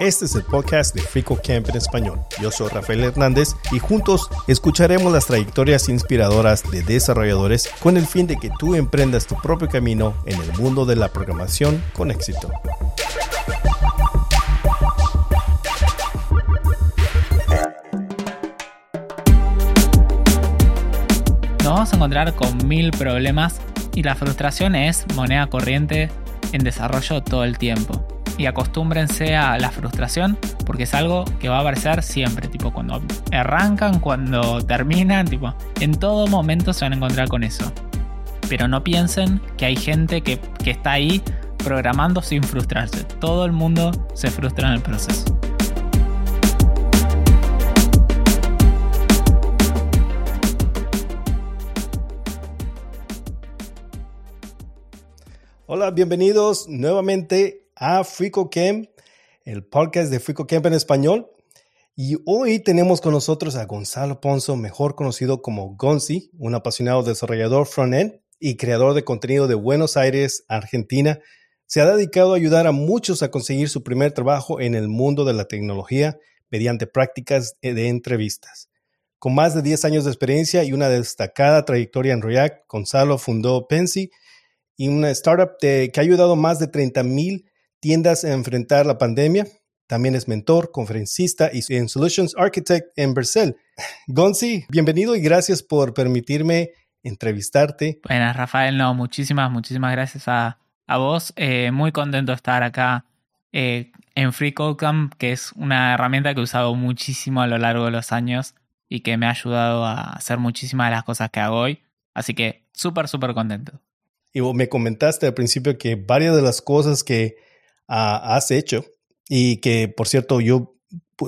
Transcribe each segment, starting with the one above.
Este es el podcast de Frico Camp en español. Yo soy Rafael Hernández y juntos escucharemos las trayectorias inspiradoras de desarrolladores con el fin de que tú emprendas tu propio camino en el mundo de la programación con éxito. Nos vamos a encontrar con mil problemas y la frustración es moneda corriente en desarrollo todo el tiempo y acostúmbrense a la frustración porque es algo que va a aparecer siempre, tipo cuando arrancan, cuando terminan, tipo en todo momento se van a encontrar con eso. Pero no piensen que hay gente que, que está ahí programando sin frustrarse. Todo el mundo se frustra en el proceso. Hola, bienvenidos nuevamente a Camp, el podcast de Camp en español. Y hoy tenemos con nosotros a Gonzalo Ponzo, mejor conocido como Gonzi, un apasionado desarrollador front-end y creador de contenido de Buenos Aires, Argentina. Se ha dedicado a ayudar a muchos a conseguir su primer trabajo en el mundo de la tecnología mediante prácticas de entrevistas. Con más de 10 años de experiencia y una destacada trayectoria en React, Gonzalo fundó Pensy y una startup que ha ayudado a más de 30 mil tiendas a enfrentar la pandemia. También es mentor, conferencista y en Solutions Architect en Bercel. Gonzi, bienvenido y gracias por permitirme entrevistarte. Buenas, Rafael. No, muchísimas, muchísimas gracias a, vos. Eh, muy contento de estar acá eh, en Free que es una herramienta que he usado muchísimo a lo largo de los años y que me ha ayudado a hacer muchísimas de las cosas que hago hoy. Así que súper, súper contento. Y me comentaste al principio que varias de las cosas que has hecho y que, por cierto, yo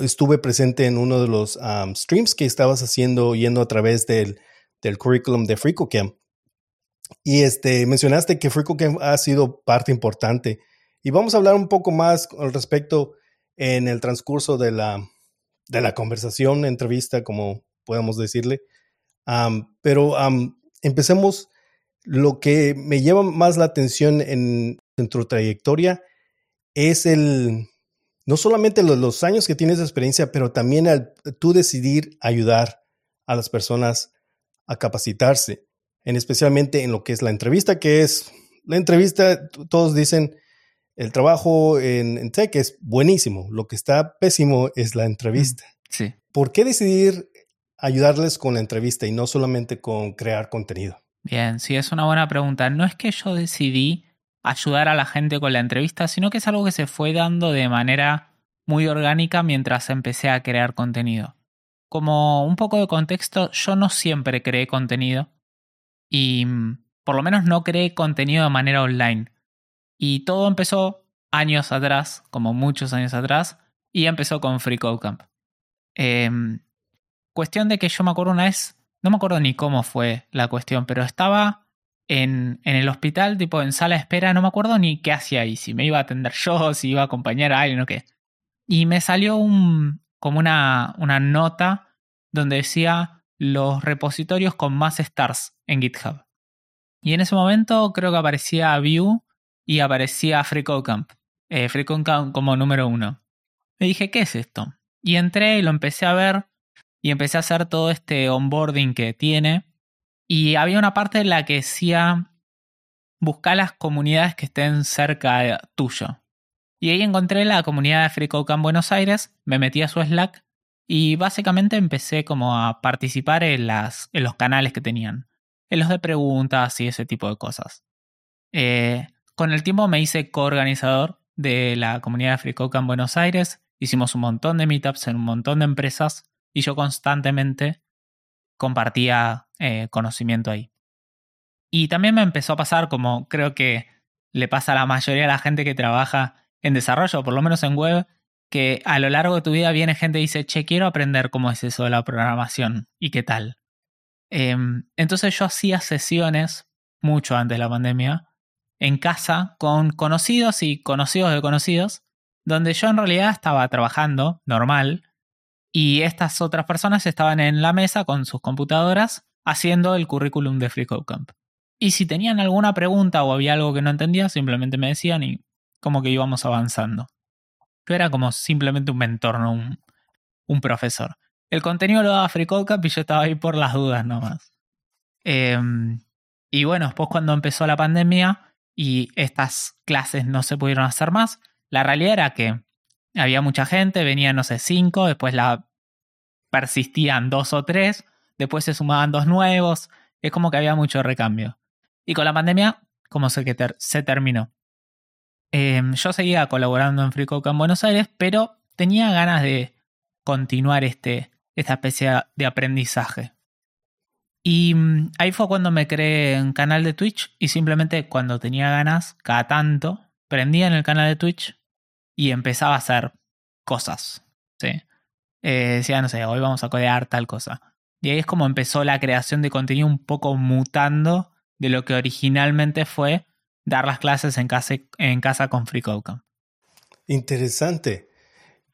estuve presente en uno de los streams que estabas haciendo yendo a través del, del currículum de FricoCamp. Y este, mencionaste que FricoCamp ha sido parte importante. Y vamos a hablar un poco más al respecto en el transcurso de la, de la conversación, entrevista, como podemos decirle. pero empecemos. Lo que me lleva más la atención en, en tu trayectoria es el, no solamente los, años que tienes de experiencia, pero también al tú decidir ayudar a las personas a capacitarse, en especialmente en lo que es la entrevista, que es la entrevista, todos dicen, el trabajo en, tech es buenísimo, lo que está pésimo es la entrevista. Sí. ¿Por qué decidir ayudarles con la entrevista y no solamente con crear contenido? Bien, sí, es una buena pregunta. No es que yo decidí ayudar a la gente con la entrevista, sino que es algo que se fue dando de manera muy orgánica mientras empecé a crear contenido. Como un poco de contexto, yo no siempre creé contenido y mm, por lo menos no creé contenido de manera online. Y todo empezó años atrás, como muchos años atrás, y empezó con Free Code Camp. Em, cuestión de que yo me acuerdo una vez, no me acuerdo ni cómo fue la cuestión, pero estaba en, el hospital, tipo en sala de espera, no me acuerdo ni qué hacía ahí, si me iba a atender yo, si iba a acompañar a alguien o qué. Y me salió un, como una, una nota donde decía los repositorios con más stars en GitHub. Y en ese momento creo que aparecía Vue y aparecía FreeCodeCamp. Eh, FreeCodeCamp como número uno. Me dije, ¿qué es esto? Y entré y lo empecé a ver y empecé a hacer todo este onboarding que tiene y había una parte en la que decía, buscar las comunidades que estén cerca tuyo. Y ahí encontré la comunidad de FreeCodeCamp Buenos Aires, me metí a su Slack y básicamente empecé como a participar en, las, en los canales que tenían, en los de preguntas y ese tipo de cosas. Eh, con el tiempo me hice coorganizador de la comunidad de FreeCodeCamp Buenos Aires, hicimos un montón de meetups en un montón de empresas y yo constantemente compartía eh, conocimiento ahí. Y también me empezó a pasar, como creo que le pasa a la mayoría de la gente que trabaja en desarrollo, por lo menos en web, que a lo largo de tu vida viene gente y dice, che, quiero aprender cómo es eso de la programación y qué tal. Em, entonces yo hacía sesiones, mucho antes de la pandemia, en casa con conocidos y conocidos de conocidos, donde yo en realidad estaba trabajando normal y estas otras personas estaban en la mesa con sus computadoras haciendo el currículum de Free Camp. Y si tenían alguna pregunta o había algo que no entendía, simplemente me decían y como que íbamos avanzando. Yo era como simplemente un mentor, no un, un profesor. El contenido lo daba FreeCodeCamp y yo estaba ahí por las dudas nomás. Em, y bueno, después cuando empezó la pandemia y estas clases no se pudieron hacer más, la realidad era que había mucha gente, venían, no sé, cinco, después la persistían dos o tres, después se sumaban dos nuevos, es como que había mucho recambio. Y con la pandemia, como sé que se terminó. Em, yo seguía colaborando en FreeCoca en Buenos Aires, pero tenía ganas de continuar este, esta especie de aprendizaje. Y mm, ahí fue cuando me creé un canal de Twitch y simplemente cuando tenía ganas, cada tanto, prendía en el canal de Twitch y empezaba a hacer cosas. ¿sí? Eh, decía, no sé, hoy vamos a codear tal cosa. Y ahí es como empezó la creación de contenido un poco mutando de lo que originalmente fue dar las clases en casa, en casa con FreeCodeCamp. Interesante.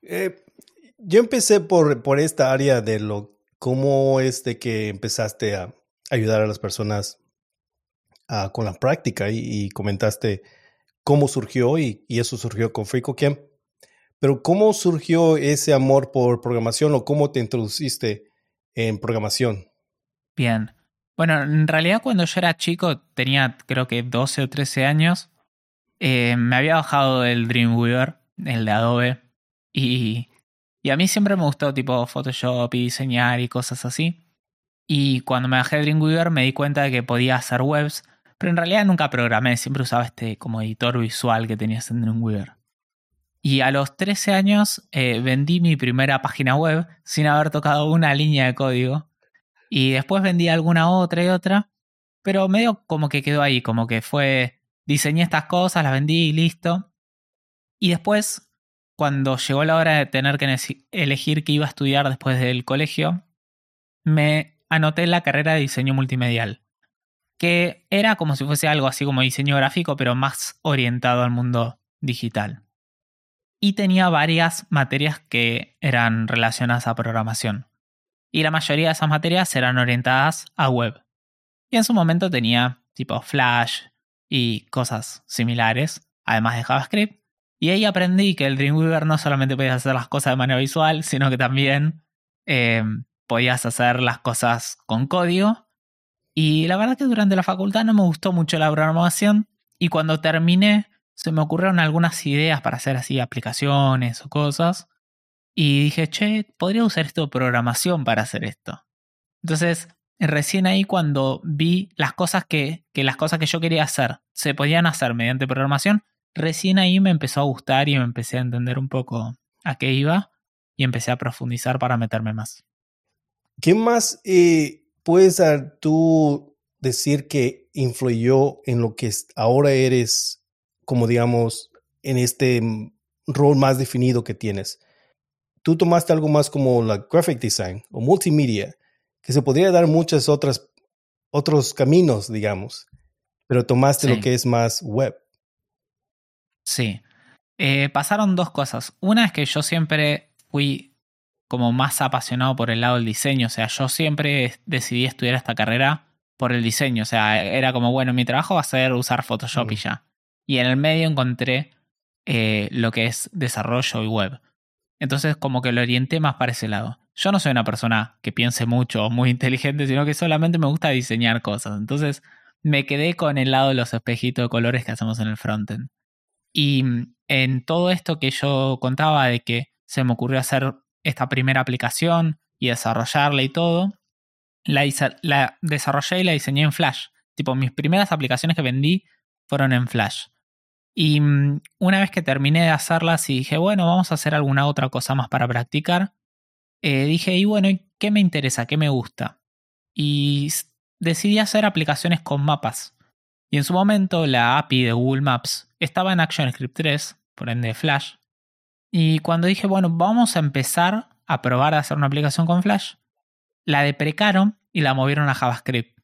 Eh, yo empecé por, por esta área de lo cómo es de que empezaste a ayudar a las personas ah, con la práctica y, comentaste cómo surgió y, eso surgió con FreeCodeCamp. Pero ¿cómo surgió ese amor por programación o cómo te introduciste en programación? Bien. Bueno, en realidad cuando yo era chico, tenía creo que 12 o 13 años, eh, me había bajado el Dreamweaver, el de Adobe, y, y a mí siempre me gustó tipo Photoshop y diseñar y cosas así. Y cuando me bajé Dreamweaver me di cuenta de que podía hacer webs, pero en realidad nunca programé, siempre usaba este como editor visual que tenías en Dreamweaver. Y a los 13 años eh, vendí mi primera página web sin haber tocado una línea de código y después vendí alguna otra y otra, pero medio como que quedó ahí, como que fue, diseñé estas cosas, las vendí y listo. Y después, cuando llegó la hora de tener que elegir qué iba a estudiar después del colegio, me anoté en la carrera de diseño multimedial, que era como si fuese algo así como diseño gráfico, pero más orientado al mundo digital. Y tenía varias materias que eran relacionadas a programación y la mayoría de esas materias eran orientadas a web. Y en su momento tenía tipo Flash y cosas similares, además de JavaScript. Y ahí aprendí que el Dreamweaver no solamente podías hacer las cosas de manera visual, sino que también eh, podías hacer las cosas con código. Y la verdad que durante la facultad no me gustó mucho la programación y cuando terminé se me ocurrieron algunas ideas para hacer así aplicaciones o cosas. Y dije, che, podría usar esto de programación para hacer esto. Entonces, recién ahí cuando vi las cosas que, que las cosas que yo quería hacer se podían hacer mediante programación, recién ahí me empezó a gustar y me empecé a entender un poco a qué iba y empecé a profundizar para meterme más. ¿Qué más eh, puedes tú decir que influyó en lo que ahora eres, como digamos, en este rol más definido que tienes? tú tomaste algo más como la graphic design o multimedia, que se podría dar muchos otras, otros caminos, digamos, pero tomaste lo que es más web. Sí. Eh, pasaron dos cosas. Una es que yo siempre fui como más apasionado por el lado del diseño, o sea, yo siempre decidí estudiar esta carrera por el diseño, o sea, era como, bueno, mi trabajo va a ser usar Photoshop y ya. Y en el medio encontré eh, lo que es desarrollo y web. Entonces como que lo orienté más para ese lado. Yo no soy una persona que piense mucho o muy inteligente, sino que solamente me gusta diseñar cosas. Entonces me quedé con el lado de los espejitos de colores que hacemos en el frontend. Y mm, en todo esto que yo contaba de que se me ocurrió hacer esta primera aplicación y desarrollarla y todo, la, desarrollé y la diseñé en Flash. Tipo, mis primeras aplicaciones que vendí fueron en Flash. Y mm, una vez que terminé de hacerlas y dije, bueno, vamos a hacer alguna otra cosa más para practicar, eh, dije, y bueno, ¿qué me interesa? ¿Qué me gusta? Y decidí hacer aplicaciones con mapas. Y en su momento la API de Google Maps estaba en ActionScript 3, por ende Flash. Y cuando dije, bueno, vamos a empezar a probar a hacer una aplicación con Flash, la deprecaron y la movieron a JavaScript.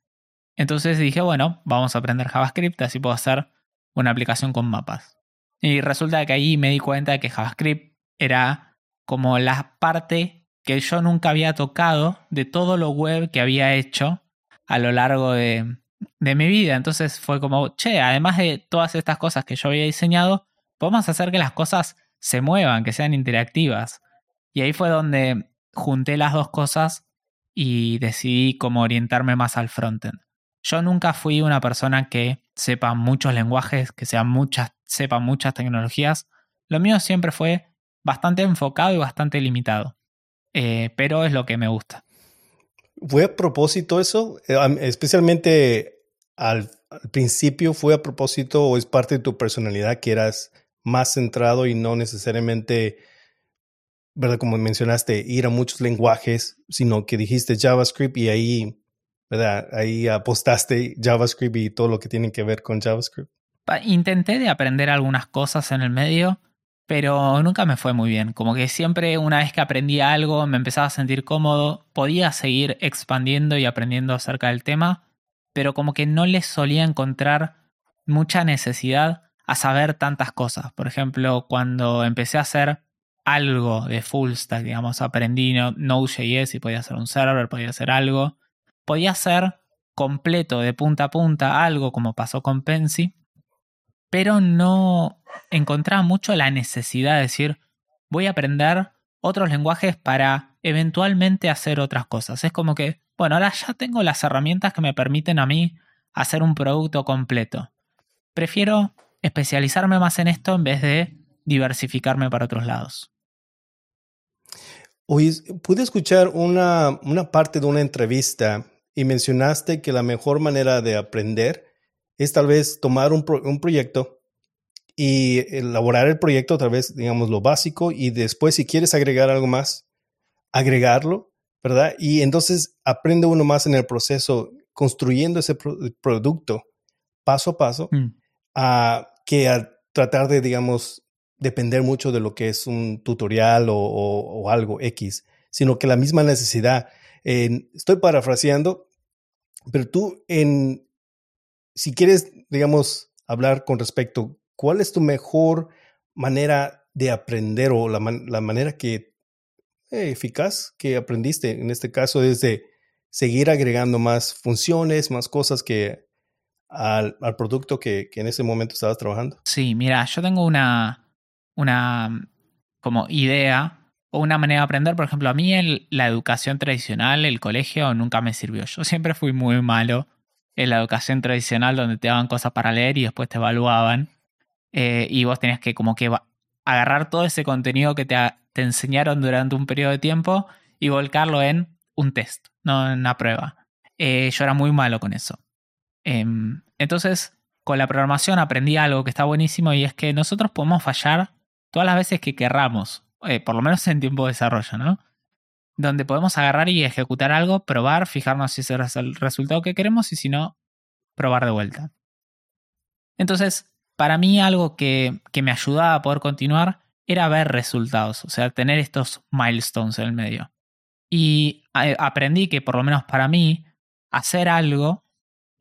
Entonces dije, bueno, vamos a aprender JavaScript, así puedo hacer una aplicación con mapas. Y resulta que ahí me di cuenta de que JavaScript era como la parte que yo nunca había tocado de todo lo web que había hecho a lo largo de, de mi vida. Entonces fue como, che, además de todas estas cosas que yo había diseñado, podemos hacer que las cosas se muevan, que sean interactivas. Y ahí fue donde junté las dos cosas y decidí cómo orientarme más al frontend. Yo nunca fui una persona que sepa muchos lenguajes, que sea muchas, sepa muchas tecnologías. Lo mío siempre fue bastante enfocado y bastante limitado. Eh, pero es lo que me gusta. ¿Fue a propósito eso? Eh, especialmente al, principio, ¿fue a propósito o es parte de tu personalidad que eras más centrado y no necesariamente, ¿verdad? Como mencionaste, ir a muchos lenguajes, sino que dijiste JavaScript y ahí, ¿verdad? Ahí apostaste JavaScript y todo lo que tiene que ver con JavaScript. Intenté de aprender algunas cosas en el medio, pero nunca me fue muy bien. Como que siempre una vez que aprendía algo me empezaba a sentir cómodo, podía seguir expandiendo y aprendiendo acerca del tema, pero como que no le solía encontrar mucha necesidad a saber tantas cosas. Por ejemplo, cuando empecé a hacer algo de full stack, digamos, aprendí Node.js y podía hacer un server, podía hacer algo, podía ser completo de punta a punta algo como pasó con Pensy, pero no encontraba mucho la necesidad de decir, voy a aprender otros lenguajes para eventualmente hacer otras cosas. Es como que, bueno, ahora ya tengo las herramientas que me permiten a mí hacer un producto completo. Prefiero especializarme más en esto en vez de diversificarme para otros lados. Pude escuchar una, una parte de una entrevista y mencionaste que la mejor manera de aprender es tal vez tomar un, proyecto y elaborar el proyecto otra vez, digamos, lo básico y después si quieres agregar algo más, agregarlo, ¿verdad? Y entonces aprende uno más en el proceso construyendo ese producto paso a paso mm. a, que a tratar de, digamos, depender mucho de lo que es un tutorial o, algo X, sino que la misma necesidad. estoy parafraseando, pero tú en, si quieres, digamos, hablar con respecto, ¿cuál es tu mejor manera de aprender o la, manera que eh, eficaz que aprendiste? En este caso es de seguir agregando más funciones, más cosas que al, producto que, en ese momento estabas trabajando. Sí, mira, yo tengo una, una como idea o una manera de aprender. Por ejemplo, a mí la educación tradicional, el colegio, nunca me sirvió. Yo siempre fui muy malo en la educación tradicional donde te daban cosas para leer y después te evaluaban. Eh, y vos tenías que como que agarrar todo ese contenido que te, te, enseñaron durante un periodo de tiempo y volcarlo en un test, no en una prueba. Eh, yo era muy malo con eso. Em, entonces, con la programación aprendí algo que está buenísimo y es que nosotros podemos fallar todas las veces que querramos, eh, por lo menos en tiempo de desarrollo, ¿no? donde podemos agarrar y ejecutar algo, probar, fijarnos si ese es el resultado que queremos y si no, probar de vuelta. Entonces, para mí algo que, que me ayudaba a poder continuar era ver resultados, o sea, tener estos milestones en el medio. Y eh, aprendí que, por lo menos para mí, hacer algo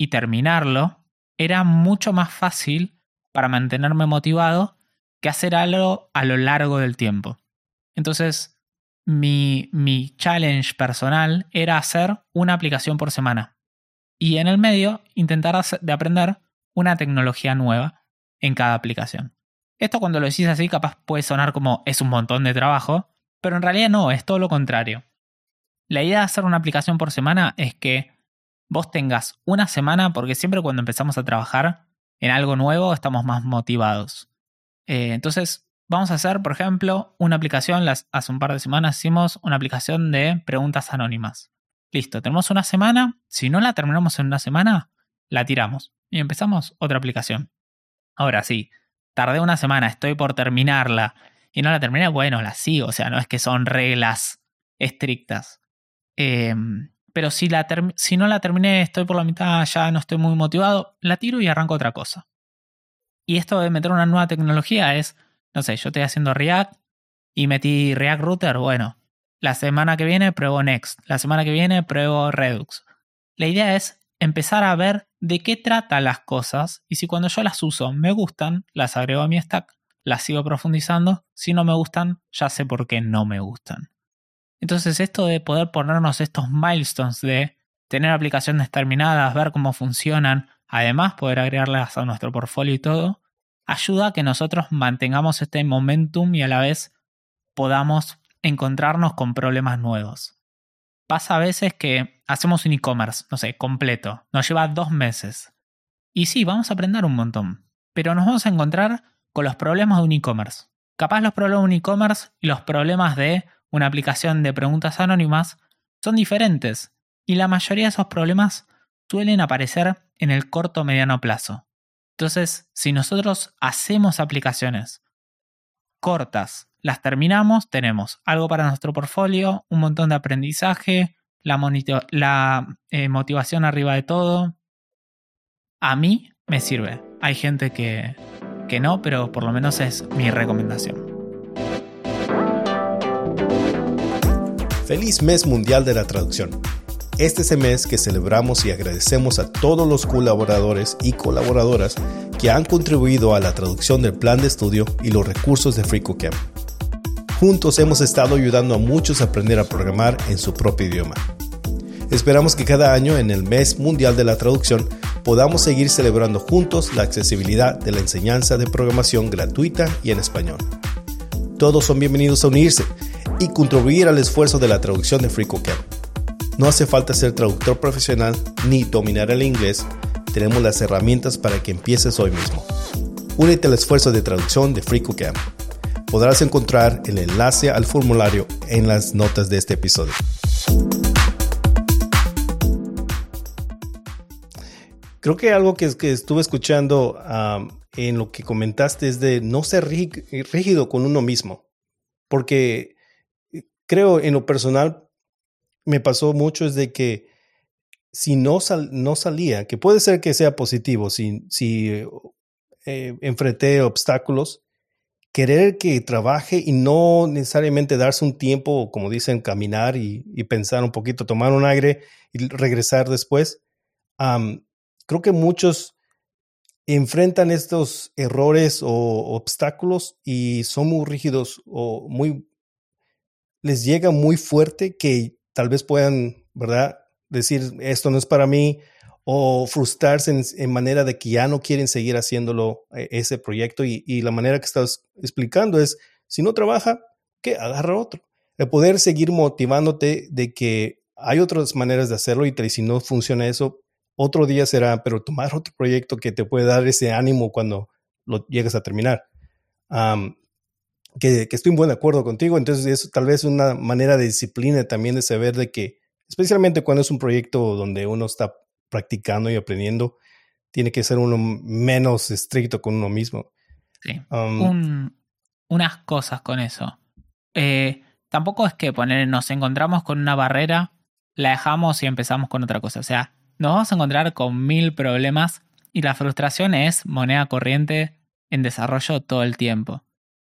y terminarlo era mucho más fácil para mantenerme motivado que hacer algo a lo largo del tiempo. Entonces, mi, mi challenge personal era hacer una aplicación por semana. Y en el medio, intentar de aprender una tecnología nueva en cada aplicación. Esto cuando lo decís así, capaz puede sonar como es un montón de trabajo, pero en realidad no, es todo lo contrario. La idea de hacer una aplicación por semana es que vos tengas una semana, porque siempre cuando empezamos a trabajar en algo nuevo estamos más motivados. Eh, entonces, Vamos a hacer, por ejemplo, una aplicación, hace un par de semanas hicimos una aplicación de preguntas anónimas. Listo, tenemos una semana, si no la terminamos en una semana, la tiramos y empezamos otra aplicación. Ahora sí, tardé una semana, estoy por terminarla y no la terminé, bueno, la sigo, o sea, no es que son reglas estrictas. Em, pero si, la no la terminé, estoy por la mitad, ya no estoy muy motivado, la tiro y arranco otra cosa. Y esto de meter una nueva tecnología es no sé, yo estoy haciendo React y metí React Router, bueno, la semana que viene pruebo Next, la semana que viene pruebo Redux. La idea es empezar a ver de qué tratan las cosas y si cuando yo las uso me gustan, las agrego a mi stack, las sigo profundizando, si no me gustan, ya sé por qué no me gustan. Entonces esto de poder ponernos estos milestones de tener aplicaciones terminadas, ver cómo funcionan, además poder agregarlas a nuestro portfolio y todo, ayuda a que nosotros mantengamos este momentum y a la vez podamos encontrarnos con problemas nuevos. Pasa a veces que hacemos un e-commerce, no sé, completo, nos lleva dos meses. Y sí, vamos a aprender un montón, pero nos vamos a encontrar con los problemas de un e-commerce. Capaz los problemas de un e-commerce y los problemas de una aplicación de preguntas anónimas son diferentes y la mayoría de esos problemas suelen aparecer en el corto o mediano plazo. Entonces, si nosotros hacemos aplicaciones cortas, las terminamos, tenemos algo para nuestro portfolio, un montón de aprendizaje, la, eh, motivación arriba de todo. A mí me sirve. Hay gente que, que no, pero por lo menos es mi recomendación. Feliz mes mundial de la traducción. Este es el mes que celebramos y agradecemos a todos los colaboradores y colaboradoras que han contribuido a la traducción del plan de estudio y los recursos de FreeCodeCamp. Juntos hemos estado ayudando a muchos a aprender a programar en su propio idioma. Esperamos que cada año en el mes mundial de la traducción podamos seguir celebrando juntos la accesibilidad de la enseñanza de programación gratuita y en español. Todos son bienvenidos a unirse y contribuir al esfuerzo de la traducción de FreeCodeCamp. No hace falta ser traductor profesional ni dominar el inglés, tenemos las herramientas para que empieces hoy mismo. Únete al esfuerzo de traducción de FreeCodeCamp. Podrás encontrar el enlace al formulario en las notas de este episodio. Creo que algo que, que estuve escuchando en lo que comentaste es de no ser rígido con uno mismo, porque creo en lo personal me pasó mucho es de que si no, no salía, que puede ser que sea positivo, si, si eh, enfrenté obstáculos, querer que trabaje y no necesariamente darse un tiempo, como dicen, caminar y, pensar un poquito, tomar un aire y regresar después. creo que muchos enfrentan estos errores o obstáculos y son muy rígidos o muy les llega muy fuerte que tal vez puedan, ¿verdad? Decir, esto no es para mí, o frustrarse en, manera de que ya no quieren seguir haciéndolo, e, ese proyecto. Y, la manera que estás explicando es, si no trabaja, ¿qué? Agarra otro. El poder seguir motivándote de que hay otras maneras de hacerlo y, si no funciona eso, otro día será, pero tomar otro proyecto que te puede dar ese ánimo cuando lo llegas a terminar que, estoy en buen acuerdo contigo. Entonces, es tal vez una manera de disciplina también de saber de que, especialmente cuando es un proyecto donde uno está practicando y aprendiendo, tiene que ser uno menos estricto con uno mismo. Sí. Um, unas cosas con eso. Eh, tampoco es que poner, nos encontramos con una barrera, la dejamos y empezamos con otra cosa. O sea, nos vamos a encontrar con mil problemas y la frustración es moneda corriente en desarrollo todo el tiempo.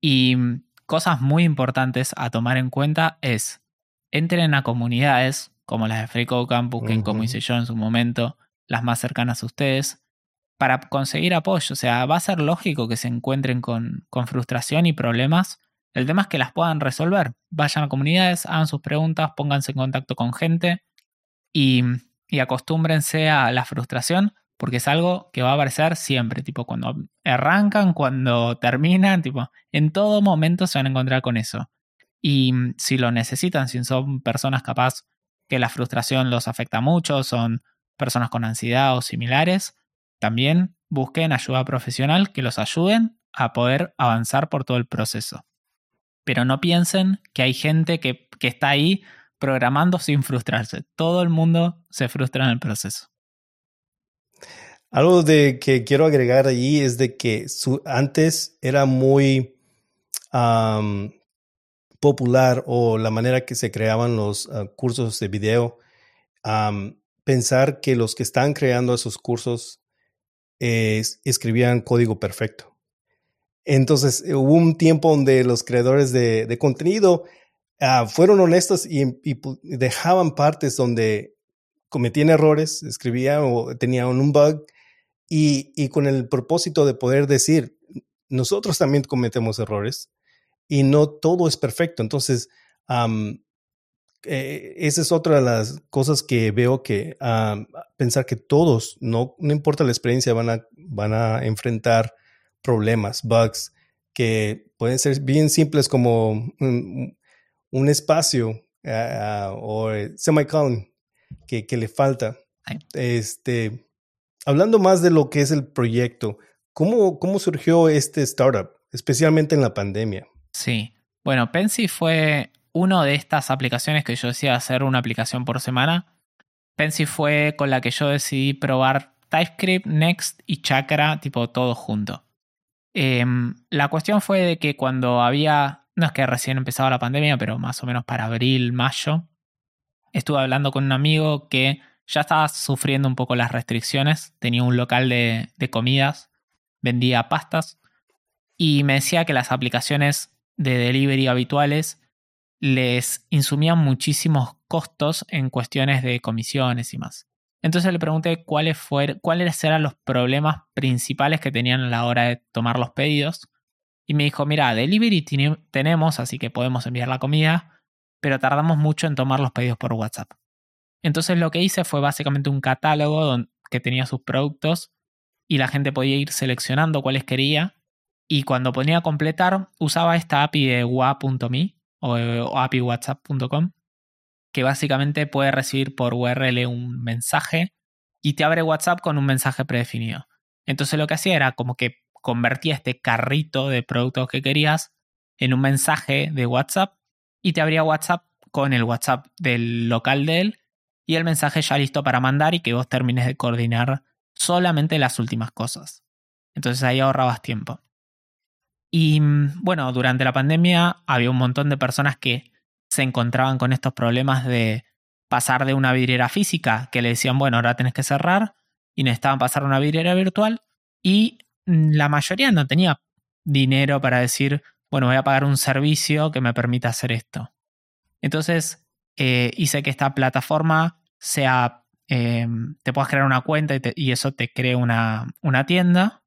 Y cosas muy importantes a tomar en cuenta es, entren a comunidades como las de Freecode Campus, que como hice yo en su momento, las más cercanas a ustedes, para conseguir apoyo. O sea, va a ser lógico que se encuentren con, con frustración y problemas. El tema es que las puedan resolver. Vayan a comunidades, hagan sus preguntas, pónganse en contacto con gente y, y acostúmbrense a la frustración porque es algo que va a aparecer siempre, tipo cuando arrancan, cuando terminan, tipo, en todo momento se van a encontrar con eso. Y mm, si lo necesitan, si son personas capaz que la frustración los afecta mucho, son personas con ansiedad o similares, también busquen ayuda profesional que los ayuden a poder avanzar por todo el proceso. Pero no piensen que hay gente que, que está ahí programando sin frustrarse. Todo el mundo se frustra en el proceso. Algo de que quiero agregar allí es de que antes era muy popular o la manera que se creaban los ah, cursos de video, pensar que los que están creando esos cursos escribían código perfecto. Entonces hubo un tiempo donde los creadores de, contenido ah, fueron honestos y, dejaban partes donde cometían errores, escribían o tenían un bug y, con el propósito de poder decir, nosotros también cometemos errores y no todo es perfecto. Entonces, eh, esa es otra de las cosas que veo que pensar que todos, no, no importa la experiencia, van a, van a enfrentar problemas, bugs, que pueden ser bien simples como un, espacio o semicolon que, que le falta. Este, hablando más de lo que es el proyecto, ¿cómo, ¿cómo surgió este startup, especialmente en la pandemia? Sí, bueno, Pensy fue una de estas aplicaciones que yo decía hacer una aplicación por semana. Pensy fue con la que yo decidí probar TypeScript, Next y Chakra, tipo todo junto. Em, la cuestión fue de que cuando había, no es que recién empezaba la pandemia, pero más o menos para abril, mayo, estuve hablando con un amigo que ya estaba sufriendo un poco las restricciones, tenía un local de comidas, vendía pastas y me decía que las aplicaciones de delivery habituales les insumían muchísimos costos en cuestiones de comisiones y más. Entonces le pregunté cuáles, cuáles eran los problemas principales que tenían a la hora de tomar los pedidos. Y me dijo, mira, delivery tenemos, así que podemos enviar la comida, pero tardamos mucho en tomar los pedidos por WhatsApp. Entonces lo que hice fue básicamente un catálogo que tenía sus productos y la gente podía ir seleccionando cuáles quería y cuando ponía a completar, usaba esta API de wa.me o, o apiwhatsapp.com, que básicamente puede recibir por URL un mensaje y te abre WhatsApp con un mensaje predefinido. Entonces lo que hacía era como que convertía este carrito de productos que querías en un mensaje de WhatsApp y te abría WhatsApp con el WhatsApp del local de él y el mensaje ya listo para mandar y que vos termines de coordinar solamente las últimas cosas. Entonces ahí ahorrabas tiempo. Y mm, bueno, durante la pandemia había un montón de personas que se encontraban con estos problemas de pasar de una vidriera física, que le decían, bueno, ahora tenés que cerrar, y necesitaban pasar a una vidriera virtual, y mm, la mayoría no tenía dinero para decir, bueno, voy a pagar un servicio que me permita hacer esto. Entonces, eh, hice que esta plataforma sea, em, te puedas crear una cuenta y, y eso te cree una, una tienda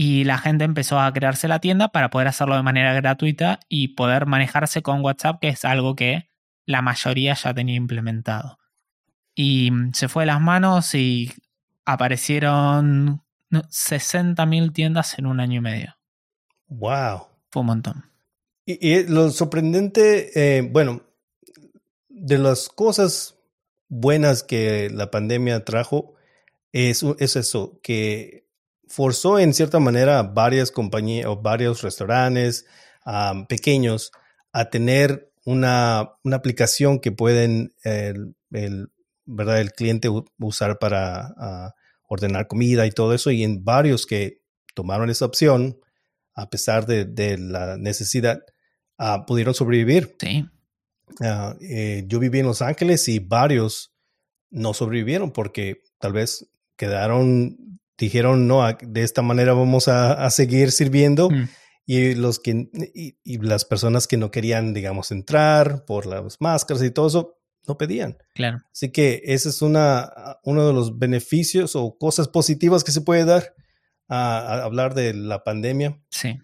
y la gente empezó a crearse la tienda para poder hacerlo de manera gratuita y poder manejarse con WhatsApp, que es algo que la mayoría ya tenía implementado. Y mm, se fue de las manos y aparecieron 60.000 tiendas en un año y medio. ¡Wow! Fue un montón. Y, lo sorprendente, eh, bueno, de las cosas buenas que la pandemia trajo es, es eso, que forzó en cierta manera a varias compañías o varios restaurantes pequeños a tener una, una aplicación que pueden el, ¿verdad? el cliente usar para ordenar comida y todo eso. Y en varios que tomaron esa opción, a pesar de, la necesidad, ah, pudieron sobrevivir. Sí. Ah, eh, yo viví en Los Ángeles y varios no sobrevivieron porque tal vez quedaron dijeron, no, de esta manera vamos a, seguir sirviendo. Mm. Y, los que, y, las personas que no querían, digamos, entrar por las máscaras y todo eso, no pedían. Claro. Así que ese es una, uno de los beneficios o cosas positivas que se puede dar a, hablar de la pandemia. Sí.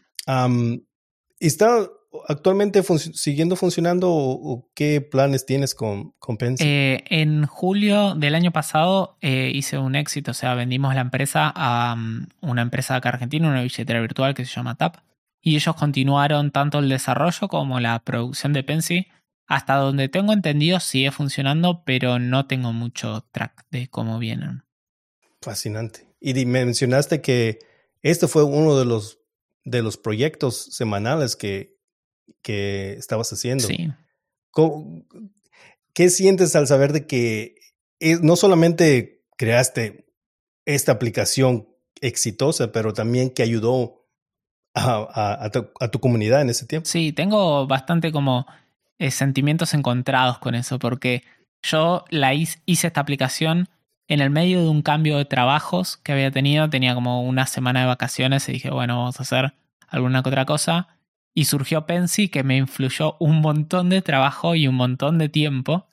está actualmente siguiendo funcionando o, qué planes tienes con, con eh, en julio del año pasado eh, hice un éxito, o sea, vendimos la empresa a mm, una empresa acá argentina, una billetera virtual que se llama TAP, y ellos continuaron tanto el desarrollo como la producción de Pensy. Hasta donde tengo entendido sigue funcionando, pero no tengo mucho track de cómo vienen. Fascinante. Y mencionaste que este fue uno de los, de los proyectos semanales que, que estabas haciendo. Sí. ¿Qué sientes al saber de que no solamente creaste esta aplicación exitosa, pero también que ayudó a, tu, comunidad en ese tiempo? Sí, tengo bastante como eh, sentimientos encontrados con eso, porque yo la hice, hice esta aplicación en el medio de un cambio de trabajos que había tenido, tenía como una semana de vacaciones y dije, bueno, vamos a hacer alguna que otra cosa y surgió Pensy que me influyó un montón de trabajo y un montón de tiempo.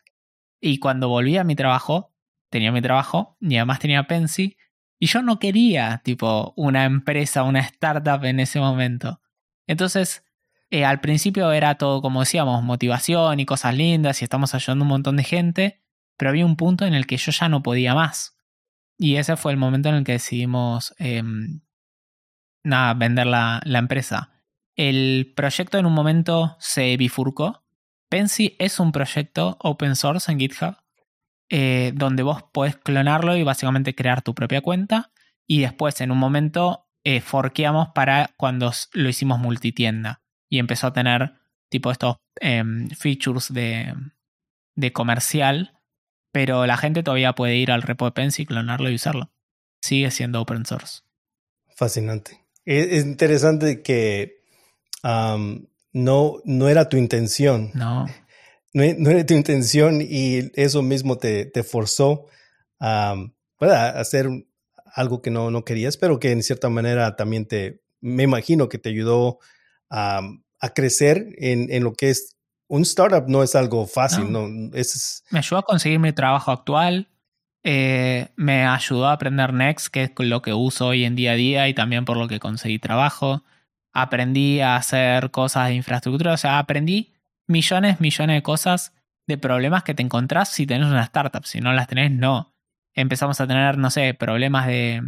Y cuando volví a mi trabajo, tenía mi trabajo y además tenía Pensy y yo no quería tipo una empresa, una startup en ese momento. Entonces Eh, al principio era todo, como decíamos, motivación y cosas lindas y estamos ayudando un montón de gente, pero había un punto en el que yo ya no podía más. Y ese fue el momento en el que decidimos em, nada, vender la, la, empresa. El proyecto en un momento se bifurcó. Pensy es un proyecto open source en GitHub eh, donde vos podés clonarlo y básicamente crear tu propia cuenta. Y después en un momento eh, forqueamos para cuando lo hicimos multitienda. Y empezó a tener tipo estos em, features de, de comercial pero la gente todavía puede ir al repo de Pensy, clonarlo y usarlo. Sigue siendo open source. Fascinante. Es, interesante que no, no era tu intención. No. no. era tu intención y eso mismo te, te forzó a hacer algo que no, no querías, pero que en cierta manera también te, me imagino que te ayudó a, a crecer en, en, lo que es un startup no es algo fácil, no. Es... Me ayudó a conseguir mi trabajo actual, eh, me ayudó a aprender Next, que es lo que uso hoy en día a día y también por lo que conseguí trabajo. Aprendí a hacer cosas de infraestructura, o sea, aprendí millones, millones de cosas de problemas que te encontrás si tenés una startup. Si no las tenés, no. Empezamos a tener, no sé, problemas de,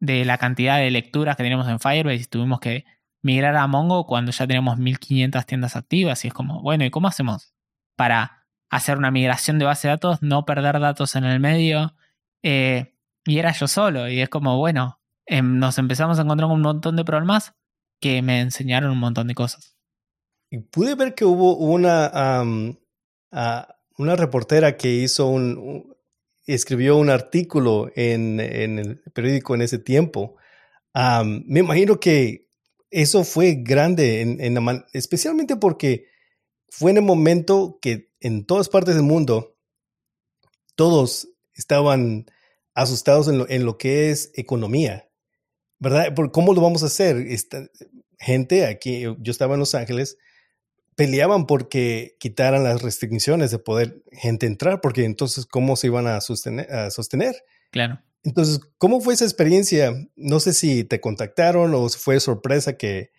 de la cantidad de lecturas que teníamos en Firebase y tuvimos que migrar a Mongo cuando ya tenemos 1500 tiendas activas y es como, bueno, ¿y cómo hacemos para hacer una migración de base de datos, no perder datos en el medio? Eh, y era yo solo y es como, bueno, em, nos empezamos a encontrar con un montón de problemas que me enseñaron un montón de cosas. Y pude ver que hubo una, una reportera que hizo un, escribió un artículo en, el periódico en ese tiempo. me imagino que eso fue grande, en, especialmente porque fue en el momento que en todas partes del mundo todos estaban asustados en lo, que es economía, ¿verdad? Por ¿Cómo lo vamos a hacer? Esta, gente aquí, yo estaba en Los Ángeles, peleaban porque quitaran las restricciones de poder gente entrar, porque entonces, ¿cómo se iban a sostener? A sostener? Claro. Entonces, ¿cómo fue esa experiencia? No sé si te contactaron o fue sorpresa que,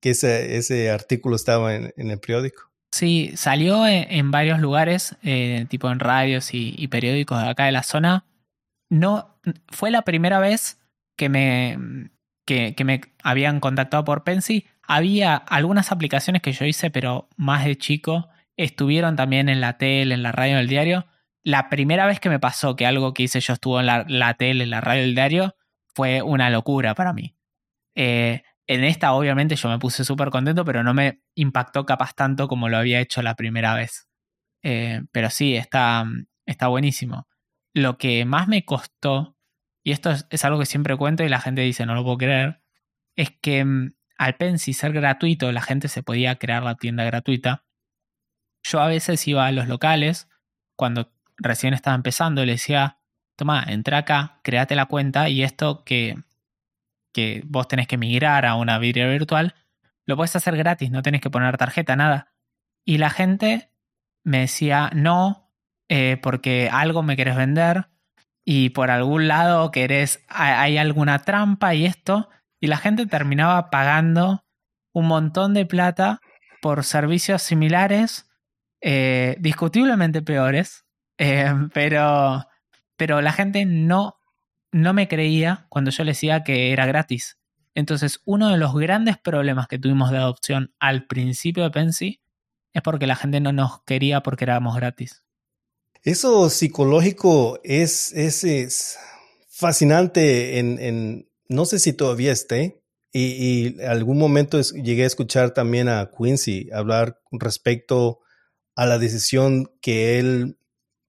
que ese, ese, artículo estaba en, el periódico. Sí, salió en, varios lugares, eh, tipo en radios y, periódicos de acá de la zona. No, fue la primera vez que me, que, que me habían contactado por Pensy. Había algunas aplicaciones que yo hice, pero más de chico, estuvieron también en la tele, en la radio, en el diario la primera vez que me pasó que algo que hice yo estuvo en la, tele, en la radio del diario, fue una locura para mí. Eh, en esta, obviamente, yo me puse súper contento, pero no me impactó capaz tanto como lo había hecho la primera vez. Eh, pero sí, está, está buenísimo. Lo que más me costó, y esto es, algo que siempre cuento y la gente dice, no lo puedo creer, es que mm, al Pensi ser gratuito, la gente se podía crear la tienda gratuita. Yo a veces iba a los locales, cuando recién estaba empezando, le decía, toma, entra acá, créate la cuenta y esto que, que vos tenés que migrar a una vidriera virtual, lo puedes hacer gratis, no tenés que poner tarjeta, nada. Y la gente me decía, no, eh, porque algo me querés vender y por algún lado querés, hay alguna trampa y esto, y la gente terminaba pagando un montón de plata por servicios similares, eh, discutiblemente peores, eh, pero, pero la gente no, no me creía cuando yo le decía que era gratis. Entonces, uno de los grandes problemas que tuvimos de adopción al principio de Pensy es porque la gente no nos quería porque éramos gratis. Eso psicológico es, es, es fascinante en, en, no sé si todavía esté, y, y algún momento llegué a escuchar también a Quincy hablar respecto a la decisión que él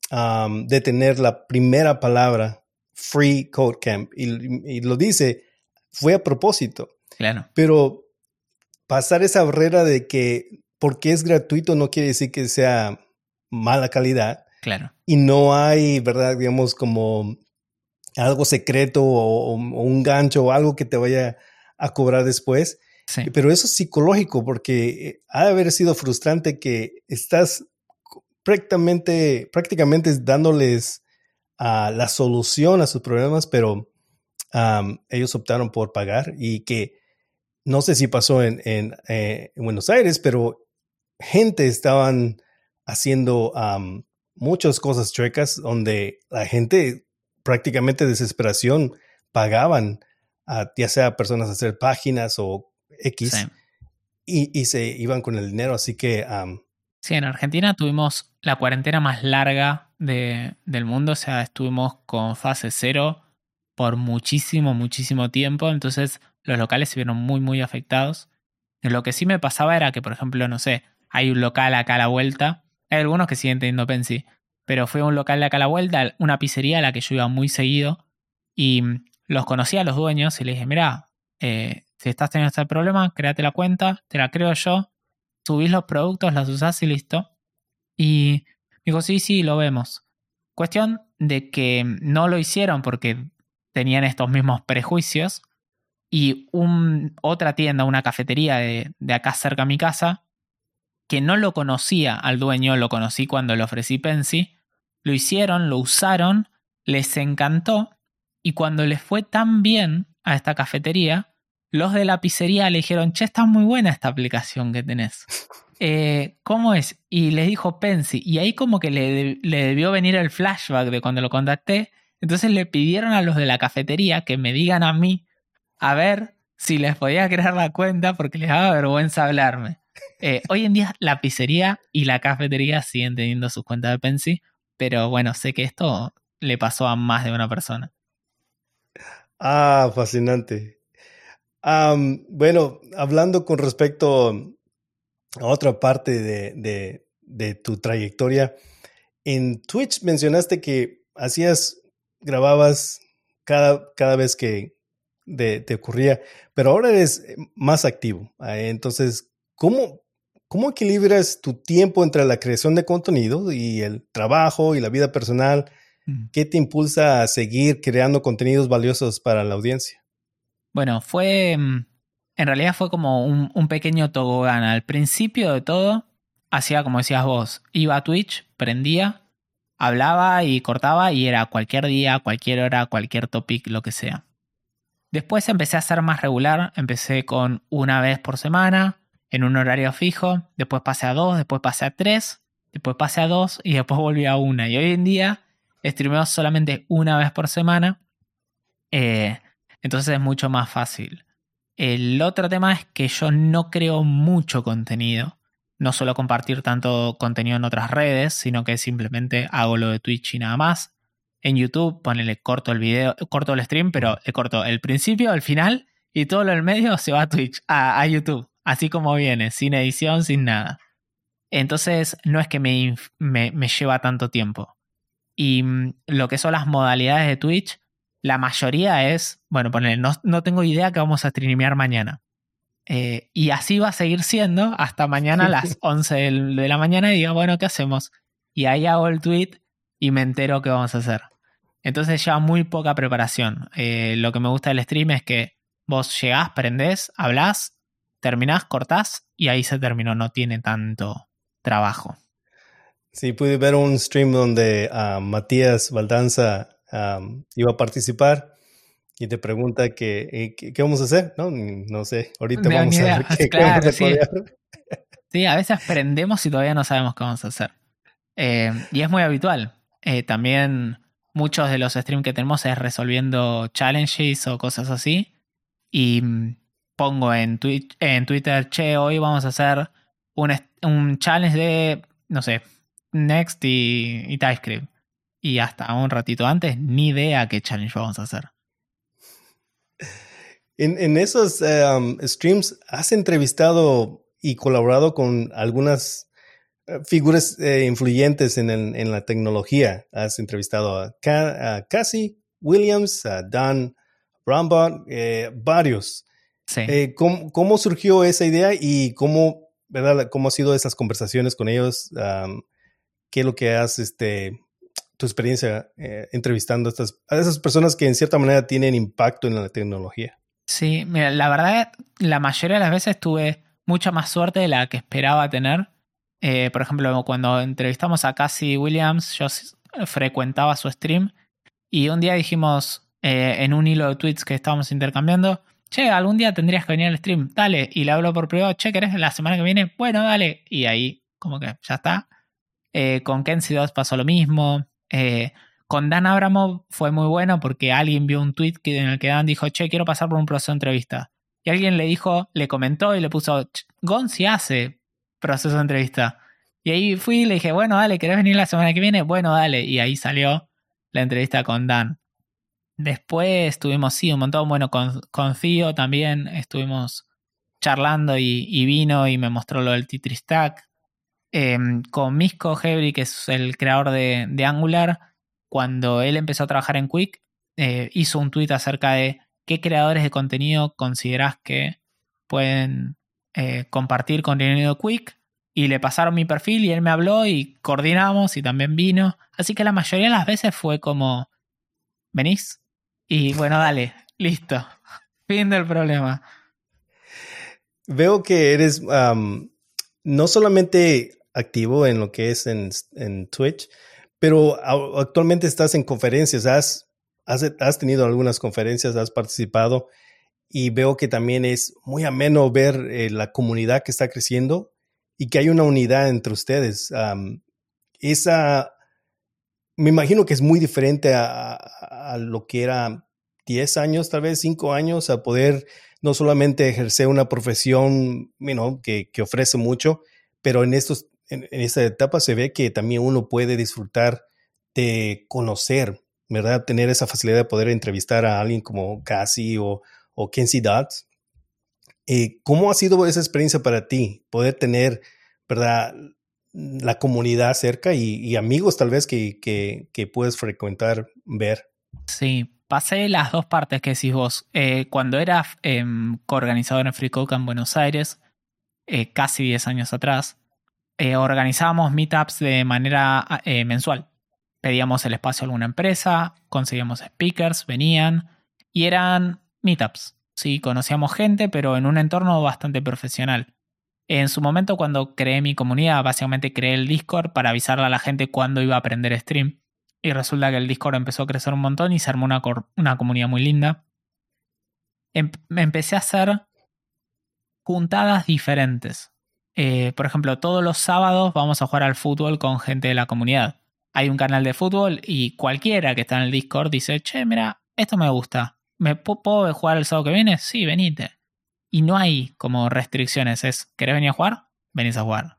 de tener la primera palabra Free Code Camp. Y, lo dice, fue a propósito. Claro. Pero pasar esa barrera de que porque es gratuito no quiere decir que sea mala calidad. Claro. Y no hay, ¿verdad? Digamos, como algo secreto o, un gancho o algo que te vaya a cobrar después. Sí. Pero eso es psicológico porque eh, ha de haber sido frustrante que estás prácticamente, prácticamente dándoles uh, la solución a sus problemas, pero ellos optaron por pagar y que no sé si pasó en, en, eh, Buenos Aires, pero gente estaban haciendo muchas cosas chuecas donde la gente prácticamente de desesperación pagaban a ya sea personas a hacer páginas o X y, y, se iban con el dinero. Así que... sí, en Argentina tuvimos la cuarentena más larga de, del mundo, o sea, estuvimos con fase cero por muchísimo, muchísimo tiempo, entonces los locales se vieron muy, muy afectados. Lo que sí me pasaba era que, por ejemplo, no sé, hay un local acá a la vuelta, hay algunos que siguen teniendo Pensi, pero fue un local de acá a la vuelta, una pizzería a la que yo iba muy seguido, y los conocí a los dueños y les dije, mira, eh, si estás teniendo este problema, créate la cuenta, te la creo yo, subís los productos, las usás y listo. Y dijo, sí, sí, lo vemos. Cuestión de que no lo hicieron porque tenían estos mismos prejuicios y un, otra tienda, una cafetería de, de, acá cerca a mi casa, que no lo conocía al dueño, lo conocí cuando le ofrecí Pensi, lo hicieron, lo usaron, les encantó y cuando les fue tan bien a esta cafetería, los de la pizzería le dijeron, che, está muy buena esta aplicación que tenés. Eh, ¿Cómo es? Y les dijo Pensi. Y ahí como que le, le, debió venir el flashback de cuando lo contacté. Entonces le pidieron a los de la cafetería que me digan a mí a ver si les podía crear la cuenta porque les daba vergüenza hablarme. Eh, hoy en día la pizzería y la cafetería siguen teniendo sus cuentas de Pensi, pero bueno, sé que esto le pasó a más de una persona. Ah, fascinante. bueno, hablando con respecto a otra parte de, de, tu trayectoria, en Twitch mencionaste que hacías, grababas cada, cada vez que te ocurría, pero ahora eres más activo. Eh, entonces, ¿cómo, ¿cómo equilibras tu tiempo entre la creación de contenido y el trabajo y la vida personal? Mm. ¿Qué te impulsa a seguir creando contenidos valiosos para la audiencia? Bueno, fue, mm, en realidad fue como un, un pequeño tobogán. Al principio de todo, hacía como decías vos, iba a Twitch, prendía, hablaba y cortaba y era cualquier día, cualquier hora, cualquier topic, lo que sea. Después empecé a ser más regular, empecé con una vez por semana, en un horario fijo, después pasé a dos, después pasé a tres, después pasé a dos y después volví a una. Y hoy en día streameo solamente una vez por semana, eh, entonces es mucho más fácil. El otro tema es que yo no creo mucho contenido. No suelo compartir tanto contenido en otras redes, sino que simplemente hago lo de Twitch y nada más en YouTube, ponele corto el video, corto el stream, pero le corto el principio, el final y todo lo del medio se va a Twitch, a, YouTube, así como viene, sin edición, sin nada. Entonces no es que me, me, lleva tanto tiempo. Y mm, lo que son las modalidades de Twitch, la mayoría es, bueno, ponele, no, no tengo idea que vamos a streamear mañana. Eh, y así va a seguir siendo hasta mañana a las 11 de la mañana y digo, bueno, ¿qué hacemos? Y ahí hago el tweet y me entero qué vamos a hacer. Entonces ya muy poca preparación. Eh, lo que me gusta del stream es que vos llegás, prendés, hablás, terminás, cortás y ahí se terminó. No tiene tanto trabajo. Sí, pude ver un stream donde ah, Matías Valdanza iba a participar y te pregunta que, eh, qué, vamos a hacer. No, no sé, ahorita vamos a ver qué, claro, sí. sí. a veces aprendemos y todavía no sabemos qué vamos a hacer. Eh, y es muy habitual. Eh, también muchos de los streams que tenemos es resolviendo challenges o cosas así. Y mm, pongo en, Twitter, che, hoy vamos a hacer un, un challenge de, no sé, Next y, TypeScript. Y hasta un ratito antes, ni idea qué challenge vamos a hacer. En, esos eh, um, streams, ¿has entrevistado y colaborado con algunas figuras eh, influyentes en, en, la tecnología. Has entrevistado a, Cassie Williams, a Dan Brambot, eh, varios. Sí. Eh, ¿cómo, surgió esa idea y cómo, ¿verdad? cómo han sido esas conversaciones con ellos? ¿Qué es lo que has, este, tu experiencia entrevistando a, estas, a esas personas que en cierta manera tienen impacto en la tecnología? Sí, mira, la verdad, la mayoría de las veces tuve mucha más suerte de la que esperaba tener eh, por ejemplo, cuando entrevistamos a Cassie Williams, yo frecuentaba su stream y un día dijimos eh, en un hilo de tweets que estábamos intercambiando, che, algún día tendrías que venir al stream, dale. Y le hablo por privado, che, ¿querés la semana que viene? Bueno, dale. Y ahí, como que ya está. Eh, con Kenzie 2 pasó lo mismo. Eh, con Dan Abramov fue muy bueno porque alguien vio un tweet en el que Dan dijo, che, quiero pasar por un proceso de entrevista. Y alguien le dijo, le comentó y le puso, Gonzi hace proceso de entrevista. Y ahí fui y le dije, bueno, dale, ¿querés venir la semana que viene? Bueno, dale. Y ahí salió la entrevista con Dan. Después tuvimos, sí, un montón. Bueno, con, con también estuvimos charlando y, vino y me mostró lo del Tetris Stack. Em, con Misko Hebri, que es el creador de, Angular, cuando él empezó a trabajar en Quick, eh, hizo un tweet acerca de qué creadores de contenido consideras que pueden eh, compartir contenido Quick. Y le pasaron mi perfil y él me habló y coordinamos y también vino. Así que la mayoría de las veces fue como, ¿venís? Y bueno, dale, listo. Fin del problema. Veo que eres no solamente activo en lo que es en, Twitch, pero actualmente estás en conferencias, has, has, tenido algunas conferencias, has participado y veo que también es muy ameno ver eh, la comunidad que está creciendo y que hay una unidad entre ustedes. esa, me imagino que es muy diferente a lo que era 10 años, tal vez 5 años, a poder no solamente ejercer una profesión que, ofrece mucho, pero en, estos, en, esta etapa se ve que también uno puede disfrutar de conocer, ¿verdad? Tener esa facilidad de poder entrevistar a alguien como Cassie o, o Kenzie Dodds. Eh, ¿Cómo ha sido esa experiencia para ti? Poder tener, ¿verdad? La comunidad cerca y, amigos tal vez que, que, puedes frecuentar, ver. Sí, pasé las dos partes que decís vos. Eh, cuando era em, coorganizador en Free en Buenos Aires, eh, casi 10 años atrás, eh, organizábamos meetups de manera mensual. Pedíamos el espacio a alguna empresa, conseguíamos speakers, venían y eran meetups. Sí, conocíamos gente, pero en un entorno bastante profesional. En su momento, cuando creé mi comunidad, básicamente creé el Discord para avisarle a la gente cuándo iba a aprender stream. Y resulta que el Discord empezó a crecer un montón y se armó una, comunidad muy linda. Em empecé a hacer juntadas diferentes. Eh, por ejemplo, todos los sábados vamos a jugar al fútbol con gente de la comunidad. Hay un canal de fútbol y cualquiera que está en el Discord dice, che, mira, esto me gusta. ¿Me puedo jugar el sábado que viene? Sí, venite. Y no hay como restricciones. Es, ¿querés venir a jugar? Venís a jugar.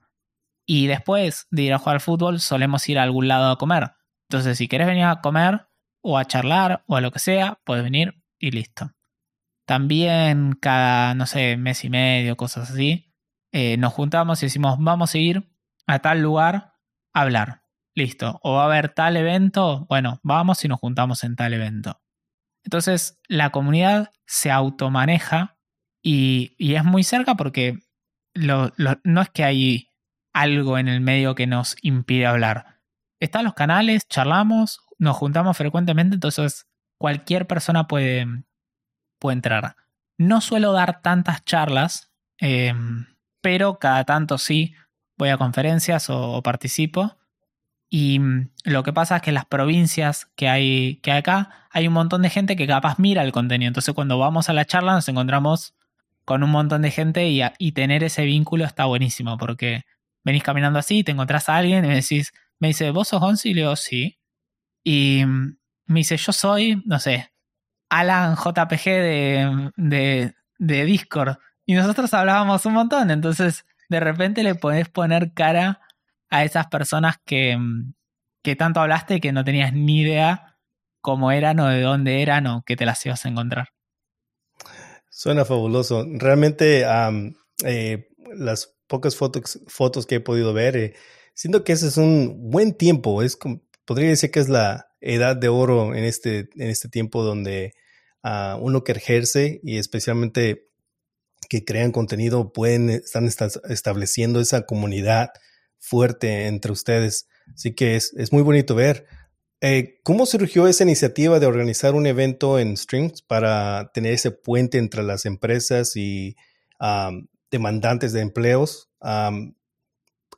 Y después de ir a jugar al fútbol, solemos ir a algún lado a comer. Entonces, si quieres venir a comer o a charlar o a lo que sea, puedes venir y listo. También cada, no sé, mes y medio, cosas así, eh, nos juntamos y decimos, vamos a ir a tal lugar a hablar. Listo. O va a haber tal evento, bueno, vamos y nos juntamos en tal evento. Entonces, la comunidad se automaneja y, y es muy cerca porque no es que hay algo en el medio que nos impide hablar están los canales, charlamos, nos juntamos frecuentemente, entonces cualquier persona puede, puede entrar. No suelo dar tantas charlas, em, pero cada tanto sí voy a conferencias o, participo. Y mm, lo que pasa es que en las provincias que hay, que hay acá hay un montón de gente que capaz mira el contenido. Entonces cuando vamos a la charla nos encontramos con un montón de gente y, tener ese vínculo está buenísimo porque venís caminando así, te encontrás a alguien y me decís, me dice, ¿vos sos Gonzi? Y le digo, sí. Y me dice, yo soy, no sé, Alan JPG de, de, de Discord. Y nosotros hablábamos un montón, entonces de repente le podés poner cara a esas personas que, que tanto hablaste que no tenías ni idea cómo eran o de dónde eran o que te las ibas a encontrar. Suena fabuloso. Realmente eh, las pocas fotos, fotos que he podido ver, eh, siento que ese es un buen tiempo. Es podría decir que es la edad de oro en este, en este tiempo donde uh, uno que ejerce y especialmente que crean contenido pueden estar estableciendo esa comunidad fuerte entre ustedes. Así que es, es muy bonito ver. Eh, ¿Cómo surgió esa iniciativa de organizar un evento en Streams para tener ese puente entre las empresas y demandantes de empleos?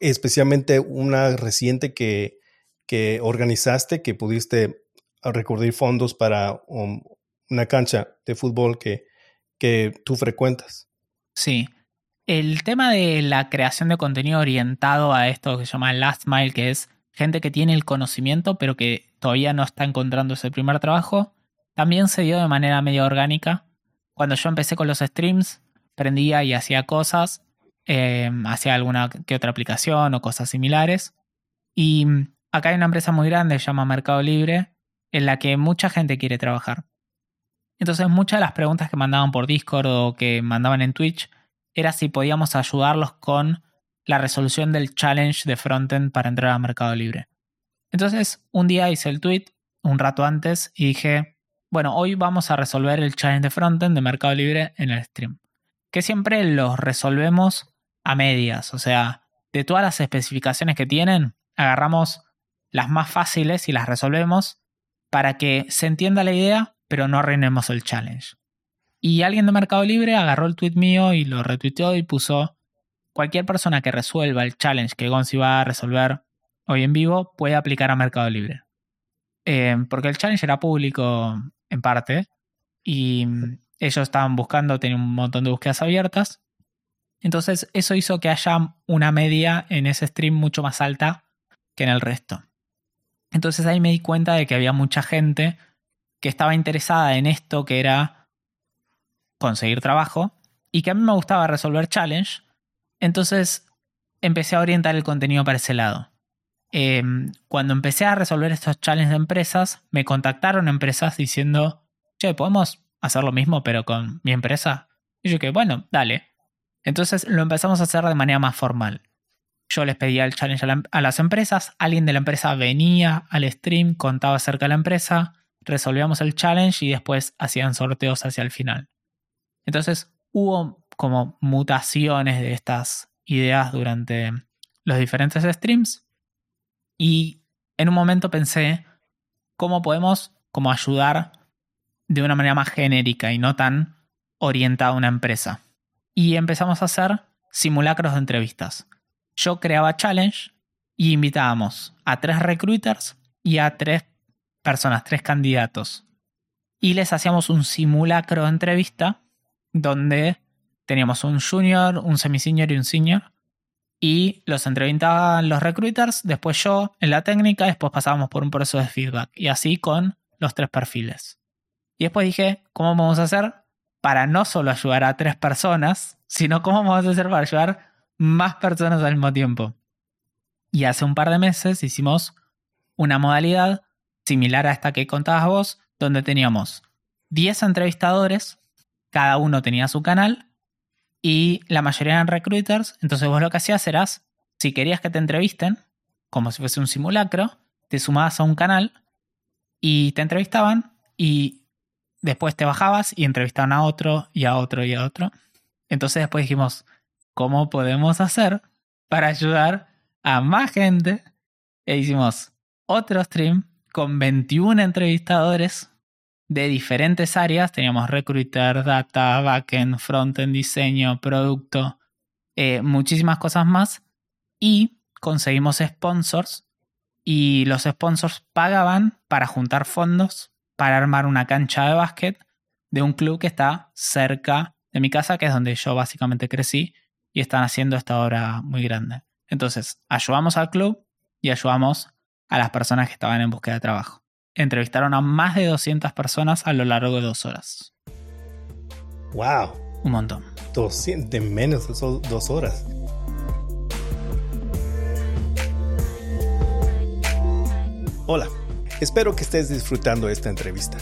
Especialmente una reciente que, que organizaste, que pudiste recurrir fondos para una cancha de fútbol que, que tú frecuentas. Sí. El tema de la creación de contenido orientado a esto que se llama last mile, que es gente que tiene el conocimiento pero que todavía no está encontrando ese primer trabajo, también se dio de manera medio orgánica. Cuando yo empecé con los streams, prendía y hacía cosas, eh, hacía alguna que otra aplicación o cosas similares. Y acá hay una empresa muy grande, se llama Mercado Libre, en la que mucha gente quiere trabajar. Entonces muchas de las preguntas que mandaban por Discord o que mandaban en Twitch era si podíamos ayudarlos con la resolución del challenge de frontend para entrar a Mercado Libre. Entonces un día hice el tweet un rato antes y dije, bueno, hoy vamos a resolver el challenge de frontend de Mercado Libre en el stream. Que siempre los resolvemos a medias, o sea, de todas las especificaciones que tienen, agarramos las más fáciles y las resolvemos para que se entienda la idea, pero no arruinemos el challenge. Y alguien de Mercado Libre agarró el tweet mío y lo retuiteó y puso, cualquier persona que resuelva el challenge que Gonzi va a resolver hoy en vivo puede aplicar a Mercado Libre. Eh, porque el challenge era público en parte y ellos estaban buscando, tenían un montón de búsquedas abiertas. Entonces eso hizo que haya una media en ese stream mucho más alta que en el resto. Entonces ahí me di cuenta de que había mucha gente que estaba interesada en esto que era conseguir trabajo y que a mí me gustaba resolver challenge. Entonces empecé a orientar el contenido para ese lado. Em, cuando empecé a resolver estos challenges de empresas, me contactaron empresas diciendo, che, ¿podemos hacer lo mismo pero con mi empresa? Y yo que, bueno, dale. Entonces lo empezamos a hacer de manera más formal. Yo les pedía el challenge a, las empresas, alguien de la empresa venía al stream, contaba acerca de la empresa, resolvíamos el challenge y después hacían sorteos hacia el final. Entonces hubo como mutaciones de estas ideas durante los diferentes streams y en un momento pensé cómo podemos como ayudar de una manera más genérica y no tan orientada a una empresa. Y empezamos a hacer simulacros de entrevistas yo creaba challenge y invitábamos a tres recruiters y a tres personas, tres candidatos. Y les hacíamos un simulacro de entrevista donde teníamos un junior, un semi-senior y un senior. Y los entrevistaban los recruiters, después yo en la técnica, después pasábamos por un proceso de feedback. Y así con los tres perfiles. Y después dije, ¿cómo vamos a hacer para no solo ayudar a tres personas, sino cómo vamos a hacer para ayudar más personas al mismo tiempo. Y hace un par de meses hicimos una modalidad similar a esta que contabas vos, donde teníamos 10 entrevistadores, cada uno tenía su canal y la mayoría eran recruiters, entonces vos lo que hacías eras, si querías que te entrevisten, como si fuese un simulacro, te sumabas a un canal y te entrevistaban y después te bajabas y entrevistaban a otro y a otro y a otro. Entonces después dijimos, cómo podemos hacer para ayudar a más gente. E hicimos otro stream con 21 entrevistadores de diferentes áreas. Teníamos recruiter, data, backend, frontend, diseño, producto, eh, muchísimas cosas más. Y conseguimos sponsors y los sponsors pagaban para juntar fondos para armar una cancha de básquet de un club que está cerca de mi casa, que es donde yo básicamente crecí y están haciendo esta obra muy grande. Entonces, ayudamos al club y ayudamos a las personas que estaban en búsqueda de trabajo. Entrevistaron a más de 200 personas a lo largo de dos horas. ¡Wow! Un montón. 200, de menos de dos horas. Hola, espero que estés disfrutando esta entrevista.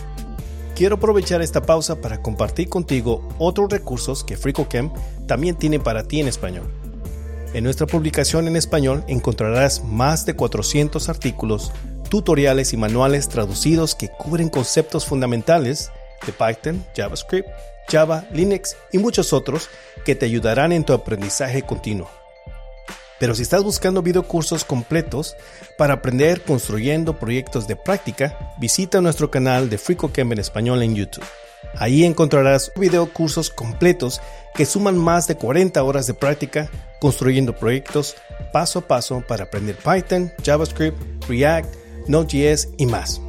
Quiero aprovechar esta pausa para compartir contigo otros recursos que FricoChem también tiene para ti en español. En nuestra publicación en español encontrarás más de 400 artículos, tutoriales y manuales traducidos que cubren conceptos fundamentales de Python, JavaScript, Java, Linux y muchos otros que te ayudarán en tu aprendizaje continuo. Pero si estás buscando videocursos completos para aprender construyendo proyectos de práctica, visita nuestro canal de FreeCodeCamp en español en YouTube. Ahí encontrarás videocursos completos que suman más de 40 horas de práctica construyendo proyectos paso a paso para aprender Python, JavaScript, React, Node.js y más.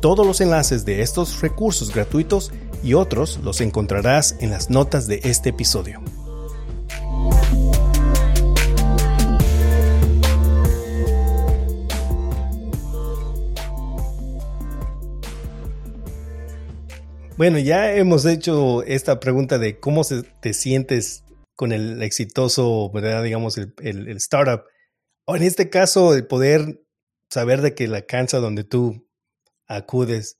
Todos los enlaces de estos recursos gratuitos y otros los encontrarás en las notas de este episodio. Bueno, ya hemos hecho esta pregunta de cómo te sientes con el exitoso, ¿verdad? digamos, el, startup. O en este caso, el poder saber de que la cancha donde tú acudes